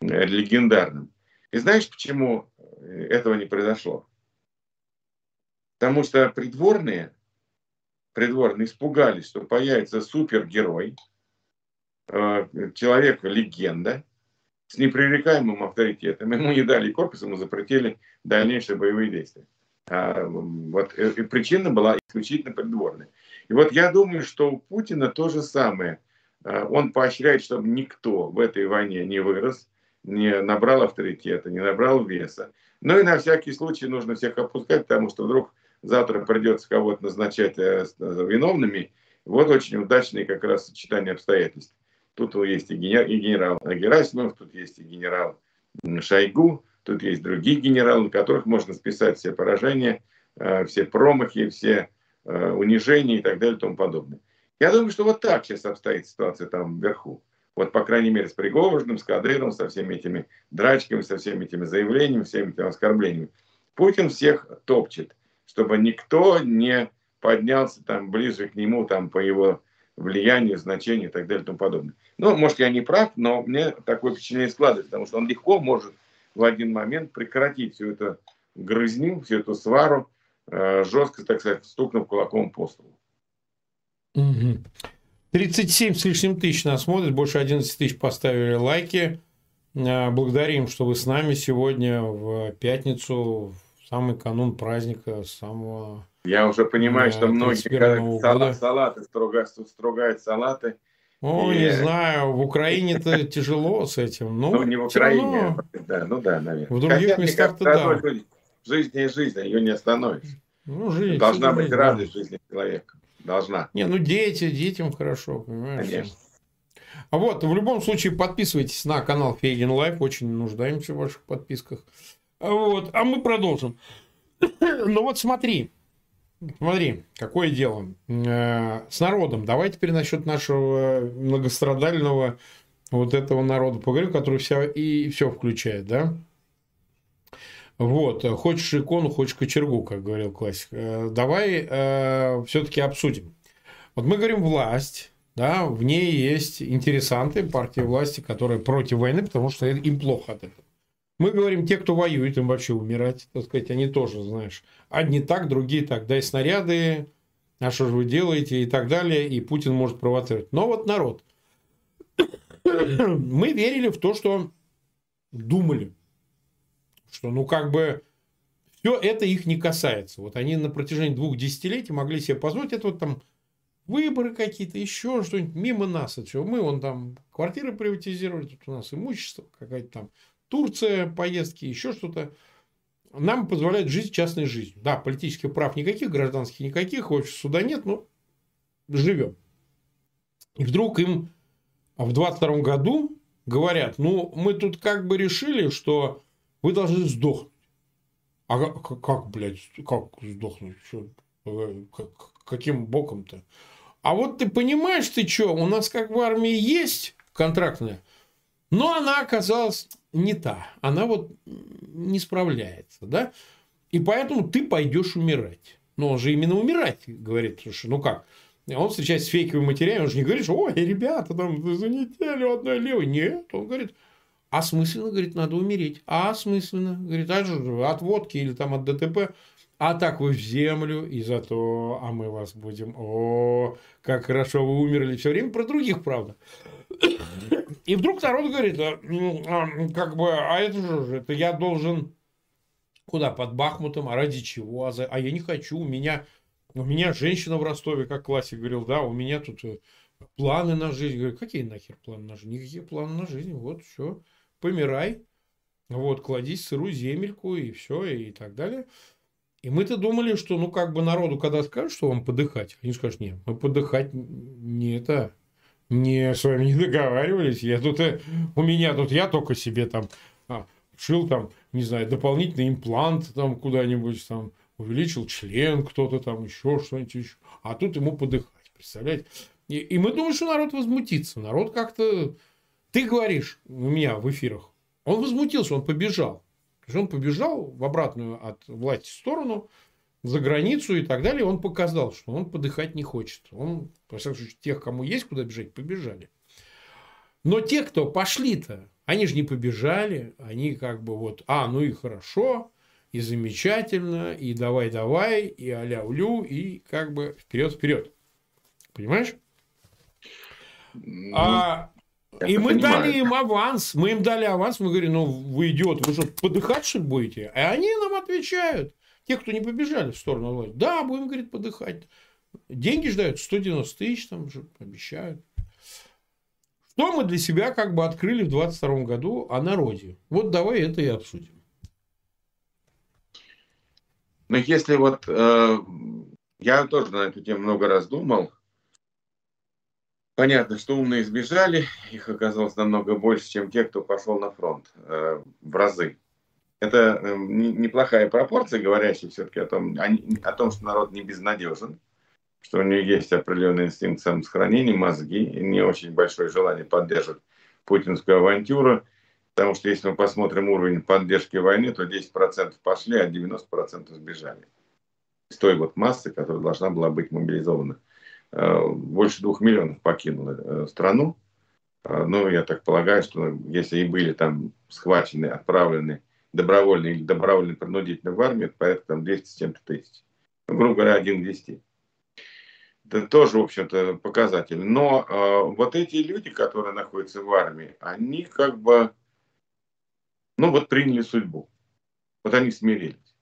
S3: э, легендарным. И знаешь, почему этого не произошло? Потому что придворные, придворные испугались, что появится супергерой, э, человек-легенда с непререкаемым авторитетом. Ему не дали корпус, ему запретили дальнейшие боевые действия. А, вот, э, и причина была исключительно придворная. И вот я думаю, что у Путина то же самое. А, он поощряет, чтобы никто в этой войне не вырос, не набрал авторитета, не набрал веса. Но и на всякий случай нужно всех опускать, потому что вдруг завтра придется кого-то назначать э, виновными. Вот очень удачное как раз сочетание обстоятельств. Тут есть и генерал Герасимов, тут есть и генерал Шойгу, тут есть другие генералы, на которых можно списать все поражения, э, все промахи, все э, унижения и так далее и тому подобное. Я думаю, что вот так сейчас обстоит ситуация там вверху. Вот, по крайней мере, с Пригожиным, с Кадыровым, со всеми этими драчками, со всеми этими заявлениями, всеми этими оскорблениями. Путин всех топчет, чтобы никто не поднялся там ближе к нему там по его влиянию, значению и так далее и тому подобное. Ну, может, я не прав, но мне такое впечатление складывается, потому что он легко может в один момент прекратить всю эту грызню, всю эту свару, э, жестко, так сказать, стукнув кулаком по столу.
S2: Угу. 37 с лишним тысяч нас смотрят, больше 11 тысяч поставили лайки. А, благодарим, что вы с нами сегодня в пятницу, в самый канун праздника, самого...
S3: Я уже понимаю, что многие салат, салаты стругают, стругают салаты.
S2: О, и... не знаю, в Украине-то тяжело с этим. Ну,
S3: ну не в Украине, да, ну да, наверное.
S2: В других местах-то да.
S3: Жизнь не жизнь, ее не остановишь. Ну, жизнь. Должна быть радость жизни человека. Должна.
S2: Не, ну дети, детям хорошо, понимаешь?
S3: Конечно.
S2: А вот, в любом случае, подписывайтесь на канал Фейгин Live, очень нуждаемся в ваших подписках. А вот, а мы продолжим. ну вот смотри, смотри, какое дело. Э, с народом. Давай теперь насчет нашего многострадального вот этого народа поговорим, который вся и все включает, да? Вот, хочешь икону, хочешь кочергу, как говорил классик. Э, давай э, все-таки обсудим. Вот мы говорим власть, да, в ней есть интересанты партии власти, которые против войны, потому что им плохо от этого. Мы говорим, те, кто воюет, им вообще умирать, так сказать, они тоже, знаешь, одни так, другие так, дай снаряды, а что же вы делаете и так далее, и Путин может провоцировать. Но вот народ. Мы верили в то, что думали, что ну как бы все это их не касается. Вот они на протяжении двух десятилетий могли себе позволить это вот там выборы какие-то, еще что-нибудь мимо нас. Это Мы вон там квартиры приватизировали, тут у нас имущество какая-то там Турция, поездки, еще что-то. Нам позволяет жить частной жизнью. Да, политических прав никаких, гражданских никаких, общего суда нет, но живем. И вдруг им в 22 году говорят, ну, мы тут как бы решили, что вы должны сдохнуть. А как, как блядь, как сдохнуть? Что, как, каким боком-то? А вот ты понимаешь, ты что, у нас как в армии есть контрактная, но она оказалась не та. Она вот не справляется, да? И поэтому ты пойдешь умирать. Но он же именно умирать говорит. Слушай, ну как? Он встречается с фейковыми матерями, он же не говорит, что, ой, ребята, там за неделю одной левой. Нет, он говорит, Осмысленно, говорит, надо умереть. А осмысленно, говорит, а от водки или там от ДТП. А так вы в землю, и зато, а мы вас будем, о, как хорошо вы умерли, все время про других, правда. И вдруг народ говорит, а, а, как бы, а это же, это я должен куда, под Бахмутом, а ради чего, а, за, а я не хочу, у меня, у меня женщина в Ростове, как классик говорил, да, у меня тут э, планы на жизнь. Говорю, какие нахер планы на жизнь? Никакие планы на жизнь, вот, все, помирай, вот, кладись в сырую земельку, и все, и так далее. И мы-то думали, что, ну, как бы народу, когда скажут, что вам подыхать, они скажут, нет, мы подыхать не это, не с вами не договаривались. Я тут, э, у меня тут, я только себе там а, шил там, не знаю, дополнительный имплант там куда-нибудь там, увеличил член кто-то там, еще что-нибудь еще. А тут ему подыхать, представляете? И, и мы думаем, что народ возмутится. Народ как-то... Ты говоришь у меня в эфирах, он возмутился, он побежал. То есть он побежал в обратную от власти сторону, за границу и так далее. Он показал, что он подыхать не хочет. Он, по всяком случае, тех, кому есть куда бежать, побежали. Но те, кто пошли-то, они же не побежали, они как бы вот, а, ну и хорошо, и замечательно, и давай-давай, и аля-улю, и как бы вперед-вперед. Понимаешь? Ну, а я и мы понимаю. дали им аванс. Мы им дали аванс. Мы говорим, ну, вы идиот, вы что, подыхать, что ли, будете? И они нам отвечают. Те, кто не побежали в сторону власти. Да, будем, говорит, подыхать. Деньги ждают 190 тысяч, там же обещают. Что мы для себя как бы открыли в 22 году о народе? Вот давай это и обсудим.
S3: Ну, если вот э, я тоже на эту тему много раз думал, Понятно, что умные сбежали, их оказалось намного больше, чем те, кто пошел на фронт, э, в разы. Это э, неплохая пропорция, говорящая все-таки о том, о том, что народ не безнадежен, что у него есть определенный инстинкт самосохранения, мозги, и не очень большое желание поддерживать путинскую авантюру, потому что если мы посмотрим уровень поддержки войны, то 10% пошли, а 90% сбежали. С той вот массы, которая должна была быть мобилизована. Э, больше двух миллионов покинуло э, страну. Э, ну, я так полагаю, что если и были там схвачены, отправлены добровольно или добровольно принудительно в армию, это порядка там 200 с чем-то тысяч. Ну, грубо говоря, один к 10. Это тоже, в общем-то, показатель. Но э, вот эти люди, которые находятся в армии, они как бы, ну вот приняли судьбу. Вот они смирились.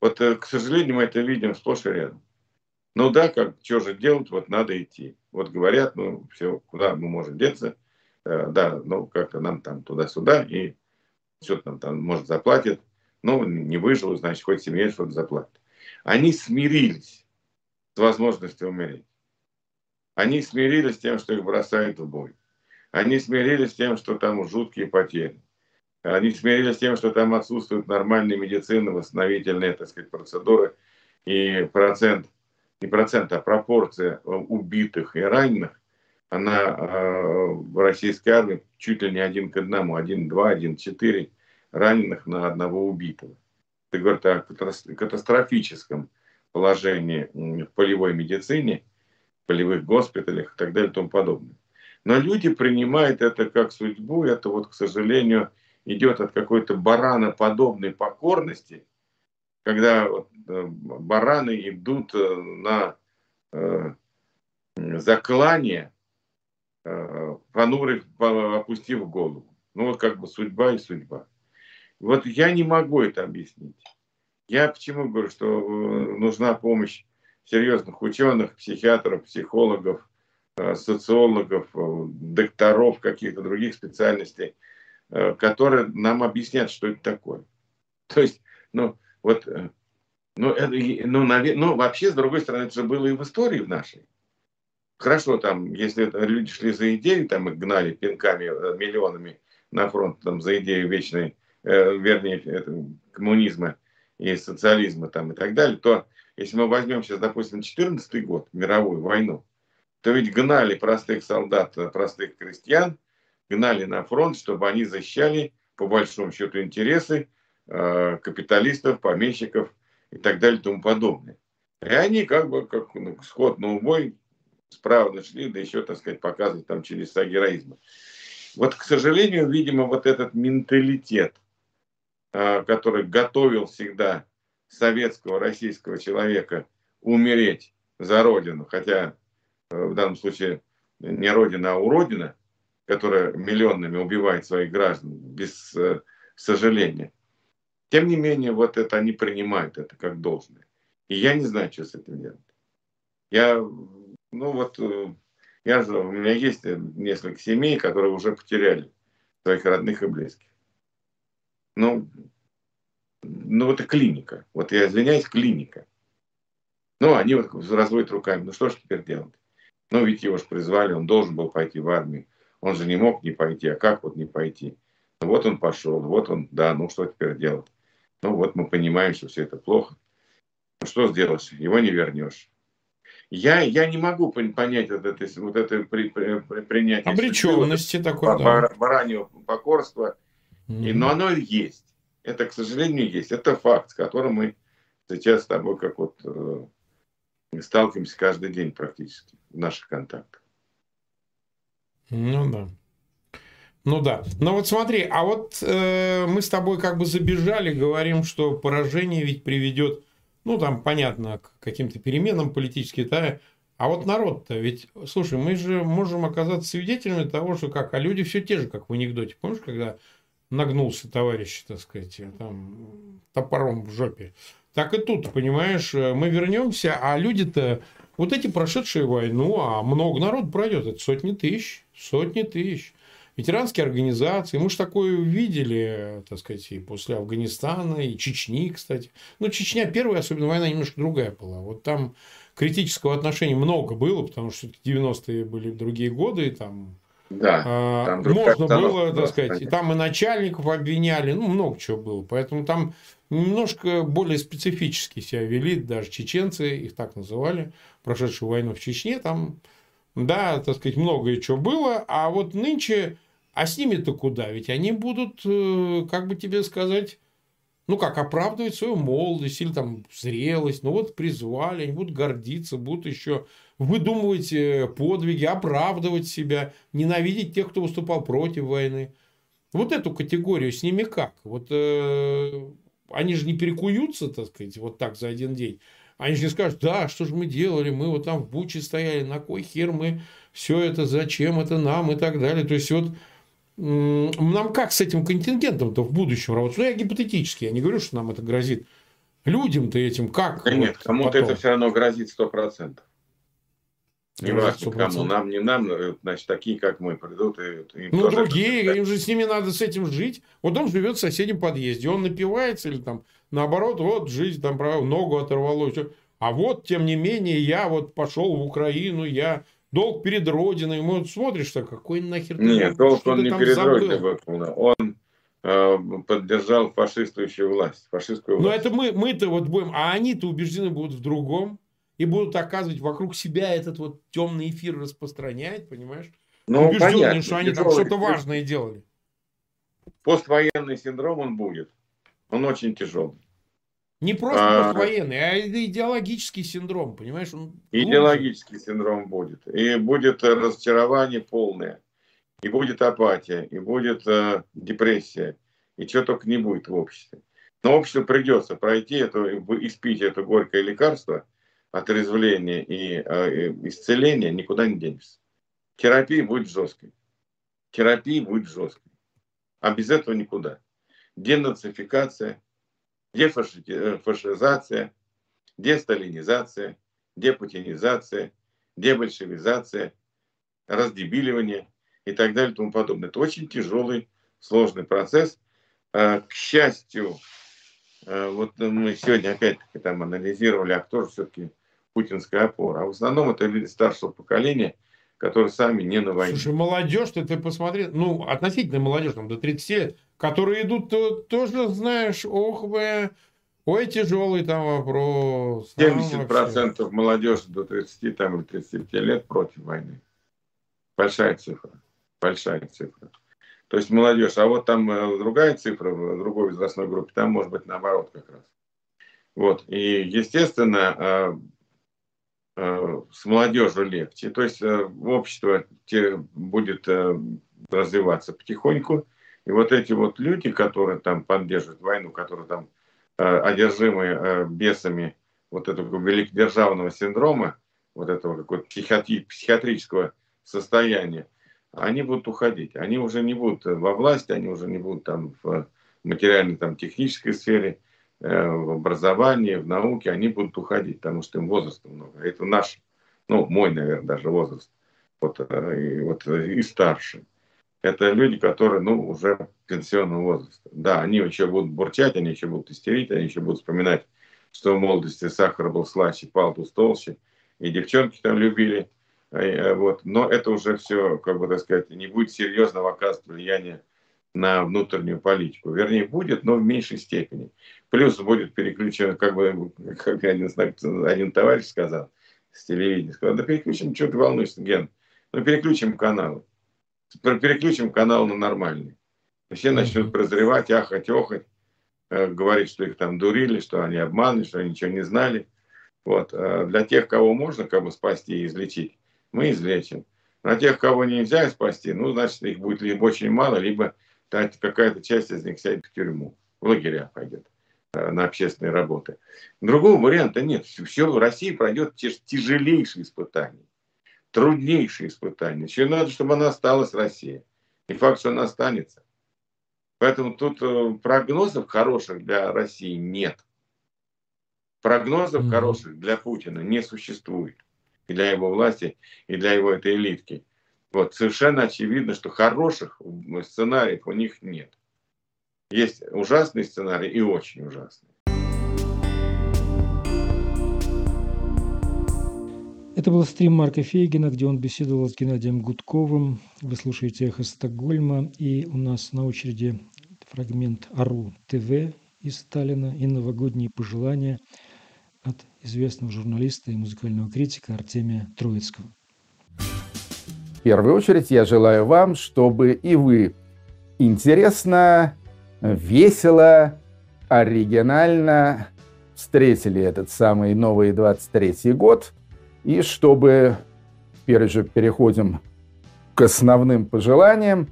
S3: Вот, э, к сожалению, мы это видим сплошь и рядом. Ну да, как, что же делать, вот надо идти. Вот говорят, ну все, куда мы можем деться, э, да, ну как-то нам там туда-сюда, и все там, там, может, заплатят. Ну, не выжил, значит, хоть семье что-то заплатит. Они смирились с возможностью умереть. Они смирились с тем, что их бросают в бой. Они смирились с тем, что там жуткие потери. Они смирились с тем, что там отсутствуют нормальные медицины, восстановительные, так сказать, процедуры. И процент не процент, а пропорция убитых и раненых, она э, в российской армии чуть ли не один к одному, один-два, один-четыре раненых на одного убитого. Это говорит о катастрофическом положении в полевой медицине, в полевых госпиталях и так далее и тому подобное. Но люди принимают это как судьбу, это вот, к сожалению, идет от какой-то бараноподобной покорности – когда э, бараны идут э, на заклание, э, понурив, опустив голову. Ну как бы судьба и судьба. Вот я не могу это объяснить. Я почему говорю, что э, нужна помощь серьезных ученых, психиатров, психологов, социологов, докторов, каких-то других специальностей, которые нам объяснят, что это такое. То есть, ну, вот, э, ну, это, ну, навер... ну, вообще, с другой стороны, это же было и в истории в нашей. Хорошо, там, если люди шли за идею, там их гнали пинками, э, миллионами на фронт, там, за идею вечной, э, вернее, это, коммунизма и социализма там, и так далее, то если мы возьмем сейчас, допустим, 14 год, мировую войну, то ведь гнали простых солдат, э, простых крестьян, гнали на фронт, чтобы они защищали, по большому счету, интересы Э, капиталистов, помещиков и так далее и тому подобное. И они как бы как ну, сход на убой справа нашли, да еще, так сказать, показывать там чудеса героизма. Вот, к сожалению, видимо, вот этот менталитет, э, который готовил всегда советского, российского человека умереть за Родину, хотя э, в данном случае не Родина, а уродина, которая миллионами убивает своих граждан без э, сожаления. Тем не менее, вот это они принимают это как должное. И я не знаю, что с этим делать. Я, ну вот, э, я же, у меня есть несколько семей, которые уже потеряли своих родных и близких. Ну, ну это клиника. Вот я извиняюсь, клиника. Ну, они вот разводят руками. Ну, что ж теперь делать? Ну, ведь его же призвали, он должен был пойти в армию. Он же не мог не пойти. А как вот не пойти? Ну, вот он пошел, вот он, да, ну что теперь делать? Ну, вот мы понимаем, что все это плохо. Ну, что сделаешь? Его не вернешь. Я, я не могу понять вот это, вот это при, при, при, принятие
S2: обреченности такой,
S3: да. бараньего покорства. Mm-hmm. И, но оно есть. Это, к сожалению, есть. Это факт, с которым мы сейчас с тобой как вот э, сталкиваемся каждый день практически в наших контактах.
S2: Ну да. Ну да. Но вот смотри, а вот э, мы с тобой как бы забежали, говорим, что поражение ведь приведет, ну там понятно, к каким-то переменам политическим, да, а вот народ-то, ведь, слушай, мы же можем оказаться свидетелями того, что как, а люди все те же, как в анекдоте. Помнишь, когда нагнулся товарищ, так сказать, там топором в жопе? Так и тут, понимаешь, мы вернемся, а люди-то, вот эти прошедшие войну, а много народ пройдет, это сотни тысяч, сотни тысяч. Ветеранские организации, мы же такое видели, так сказать, и после Афганистана, и Чечни, кстати. Ну, Чечня первая, особенно война, немножко другая была. Вот там критического отношения много было, потому что 90-е были другие годы, и там да, а, там можно было, так сказать, и там и начальников обвиняли, ну, много чего было. Поэтому там немножко более специфически себя вели, даже чеченцы, их так называли, прошедшую войну в Чечне, там, да, так сказать, многое чего было, а вот нынче, а с ними-то куда? Ведь они будут, э, как бы тебе сказать, ну как, оправдывать свою молодость или там зрелость, ну вот призвали, они будут гордиться, будут еще выдумывать э, подвиги, оправдывать себя, ненавидеть тех, кто выступал против войны. Вот эту категорию с ними как? Вот э, они же не перекуются, так сказать, вот так за один день. Они же не скажут, да, что же мы делали, мы вот там в Буче стояли, на кой хер мы все это, зачем это нам и так далее. То есть, вот нам как с этим контингентом-то в будущем работать? Ну, я гипотетически, я не говорю, что нам это грозит. Людям-то этим как?
S3: Да вот нет, кому-то это все равно грозит сто процентов. Не важно кому, нам, не нам, э, значит, такие, как мы, придут
S2: и... и ну, другие, это... им же с ними надо с этим жить. Вот он живет в соседнем подъезде, он напивается или там, наоборот, вот, жизнь там, ногу оторвало. Все. А вот, тем не менее, я вот пошел в Украину, я долг перед Родиной. Мы вот смотришь, что какой нахер...
S3: Нет, долг он не перед забыл? Родиной выполнил. Он э, поддержал фашистующую власть, фашистскую
S2: власть. Но это мы, мы-то вот будем, а они-то убеждены будут в другом и будут оказывать вокруг себя этот вот темный эфир распространять, понимаешь?
S3: Ну, Убежденные, понятно.
S2: что они там что-то важное делали.
S3: Поствоенный синдром он будет. Он очень тяжелый.
S2: Не просто а, поствоенный, а идеологический синдром, понимаешь? Он
S3: идеологический глубже. синдром будет. И будет разочарование полное. И будет апатия, и будет э, депрессия. И чего только не будет в обществе. Но обществу придется пройти это, испить это горькое лекарство – отрезвления и э, исцеления никуда не денешься. Терапия будет жесткой. Терапия будет жесткой. А без этого никуда. Денацификация, дефашизация, э, десталинизация, депутинизация, дебольшевизация, раздебиливание и так далее и тому подобное. Это очень тяжелый, сложный процесс. Э, к счастью, э, вот мы сегодня опять-таки там анализировали, а кто же все-таки путинская опора. А в основном это люди старшего поколения, которые сами не на войне.
S2: Слушай, молодежь, ты, посмотри, ну, относительно молодежь, там, до 30 лет, которые идут, то, тоже, знаешь, ох вы, ой, тяжелый там вопрос.
S3: 70% там молодежи до 30 там, или 35 лет против войны. Большая цифра. Большая цифра. То есть молодежь. А вот там э, другая цифра в другой возрастной группе, там может быть наоборот как раз. Вот. И, естественно, Э, с молодежью легче. То есть э, общество будет э, развиваться потихоньку. И вот эти вот люди, которые там поддерживают войну, которые там э, одержимы э, бесами вот этого великодержавного синдрома, вот этого какого-то психиатри- психиатрического состояния, они будут уходить. Они уже не будут во власти, они уже не будут там в материальной, там, технической сфере, э, в образовании, в науке, они будут уходить, потому что им возраста много. Это наш, ну, мой, наверное, даже возраст, вот, э, и, вот, и старше. Это люди, которые, ну, уже пенсионного возраста. Да, они еще будут бурчать, они еще будут истерить, они еще будут вспоминать, что в молодости сахар был слаще, палтус толще, и девчонки там любили, э, вот. Но это уже все, как бы так сказать, не будет серьезного оказывать влияния на внутреннюю политику. Вернее, будет, но в меньшей степени. Плюс будет переключен, как бы, как один, один товарищ сказал с телевидения, сказал, да переключим, что ты волнуешься, Ген, ну переключим канал. Переключим канал на нормальный. Все начнут прозревать, ахать, охать, э, говорить, что их там дурили, что они обманывали, что они ничего не знали. Вот. А для тех, кого можно как бы спасти и излечить, мы излечим. На тех, кого нельзя спасти, ну, значит, их будет либо очень мало, либо какая-то часть из них сядет в тюрьму, в лагеря пойдет э, на общественные работы. Другого варианта нет. Все, в России пройдет тяжелейшие испытания, труднейшие испытания. Еще надо, чтобы она осталась Россия. И факт, что она останется. Поэтому тут э, прогнозов хороших для России нет. Прогнозов mm-hmm. хороших для Путина не существует. И для его власти, и для его этой элитки. Вот, совершенно очевидно, что хороших сценариев у них нет. Есть ужасный сценарий и очень ужасный.
S1: Это был стрим Марка Фейгина, где он беседовал с Геннадием Гудковым. Вы слушаете «Эхо Стокгольма», и у нас на очереди фрагмент «Ару ТВ» из Сталина и новогодние пожелания от известного журналиста и музыкального критика Артемия Троицкого.
S4: В первую очередь я желаю вам, чтобы и вы интересно, весело, оригинально встретили этот самый новый 23 год, и чтобы, теперь же переходим к основным пожеланиям,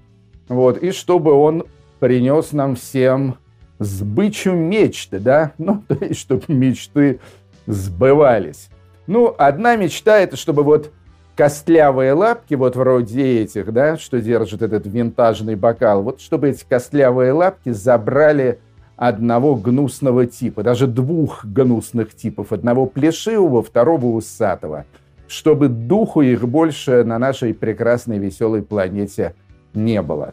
S4: вот, и чтобы он принес нам всем сбычу мечты, да, ну, то есть, чтобы мечты сбывались. Ну, одна мечта – это чтобы вот костлявые лапки, вот вроде этих, да, что держит этот винтажный бокал, вот чтобы эти костлявые лапки забрали одного гнусного типа, даже двух гнусных типов, одного плешивого, второго усатого, чтобы духу их больше на нашей прекрасной веселой планете не было.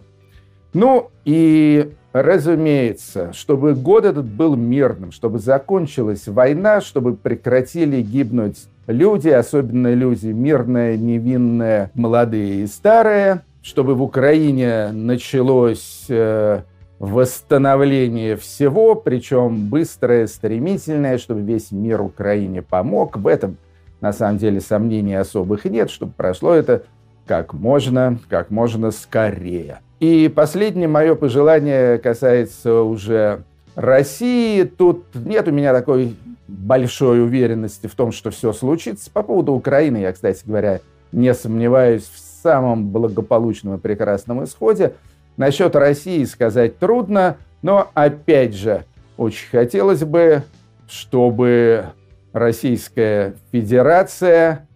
S4: Ну и, разумеется, чтобы год этот был мирным, чтобы закончилась война, чтобы прекратили гибнуть люди, особенно люди мирные, невинные, молодые и старые, чтобы в Украине началось э, восстановление всего, причем быстрое, стремительное, чтобы весь мир Украине помог. В этом, на самом деле, сомнений особых нет, чтобы прошло это как можно, как можно скорее. И последнее мое пожелание касается уже России. Тут нет у меня такой большой уверенности в том, что все случится. По поводу Украины я, кстати говоря, не сомневаюсь в самом благополучном и прекрасном исходе. Насчет России сказать трудно, но опять же, очень хотелось бы, чтобы Российская Федерация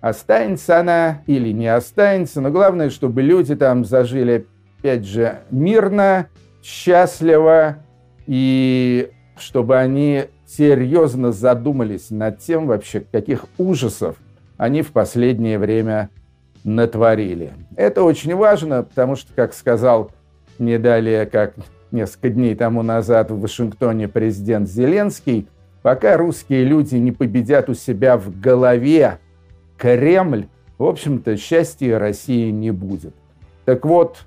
S4: останется она или не останется, но главное, чтобы люди там зажили, опять же, мирно, счастливо, и чтобы они серьезно задумались над тем вообще, каких ужасов они в последнее время натворили. Это очень важно, потому что, как сказал не далее, как несколько дней тому назад в Вашингтоне президент Зеленский, пока русские люди не победят у себя в голове Кремль, в общем-то, счастья России не будет. Так вот,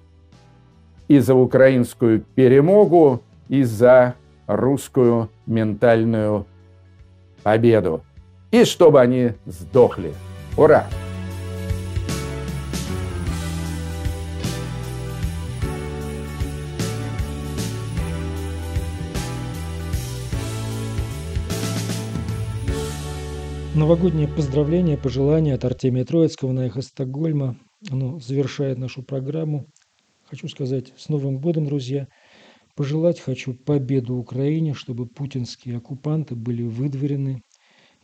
S4: и за украинскую перемогу, и за русскую ментальную победу. И чтобы они сдохли. Ура!
S1: Новогоднее поздравление, пожелание от Артемия Троицкого на эхо Стокгольма. оно завершает нашу программу. Хочу сказать с Новым годом, друзья. Пожелать хочу победу Украине, чтобы путинские оккупанты были выдворены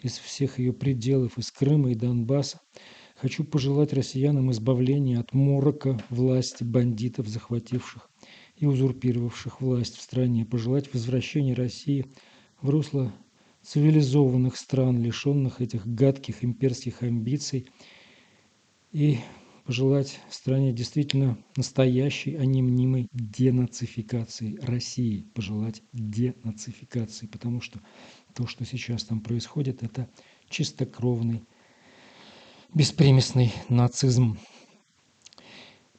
S1: из всех ее пределов, из Крыма и Донбасса. Хочу пожелать россиянам избавления от морока власти бандитов, захвативших и узурпировавших власть в стране. Пожелать возвращения России в русло цивилизованных стран, лишенных этих гадких имперских амбиций. И пожелать стране действительно настоящей, а не мнимой денацификации России. Пожелать денацификации, потому что то, что сейчас там происходит, это чистокровный, беспримесный нацизм.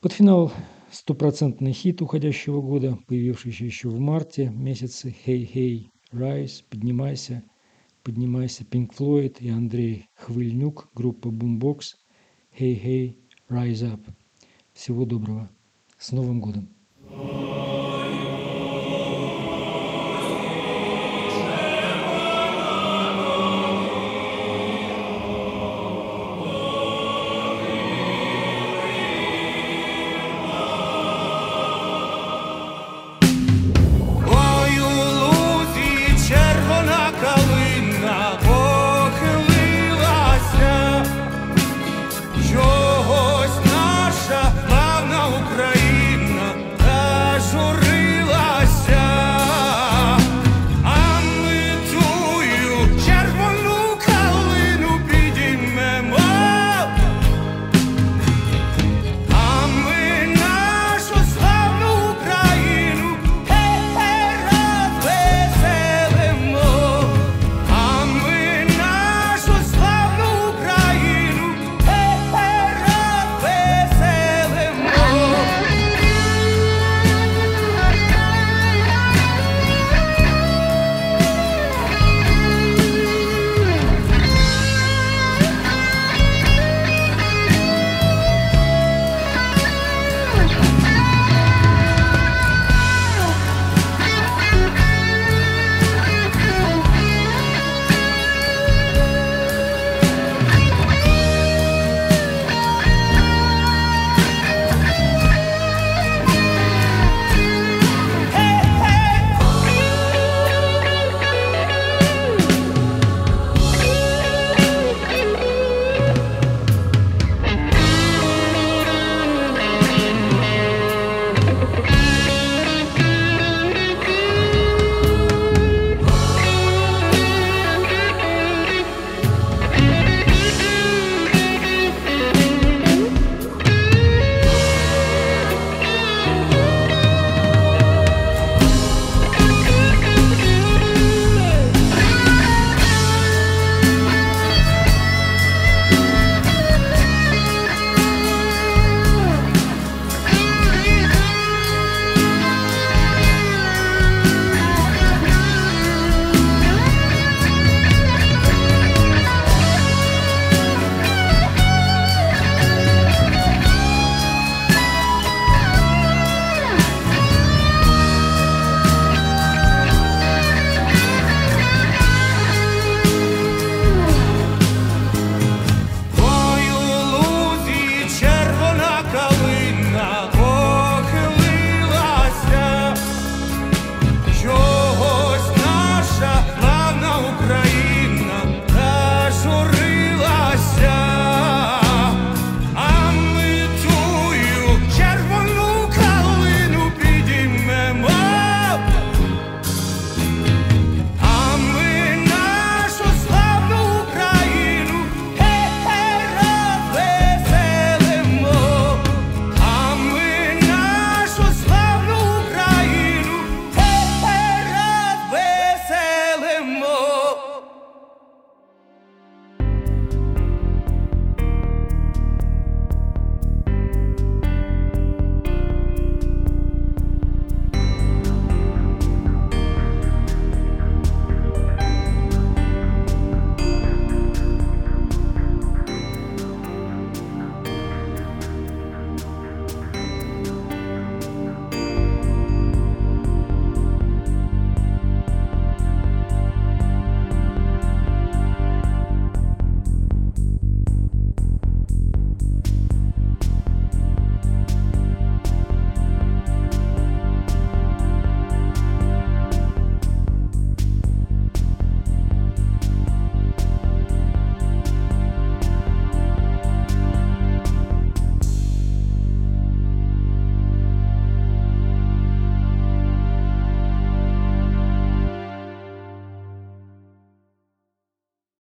S1: Под финал стопроцентный хит уходящего года, появившийся еще в марте месяце «Hey, hey, rise», «Поднимайся», «Поднимайся», Pink Floyd и Андрей Хвыльнюк, группа Boombox «Hey, hey, Rise Up. Всего доброго. С Новым годом!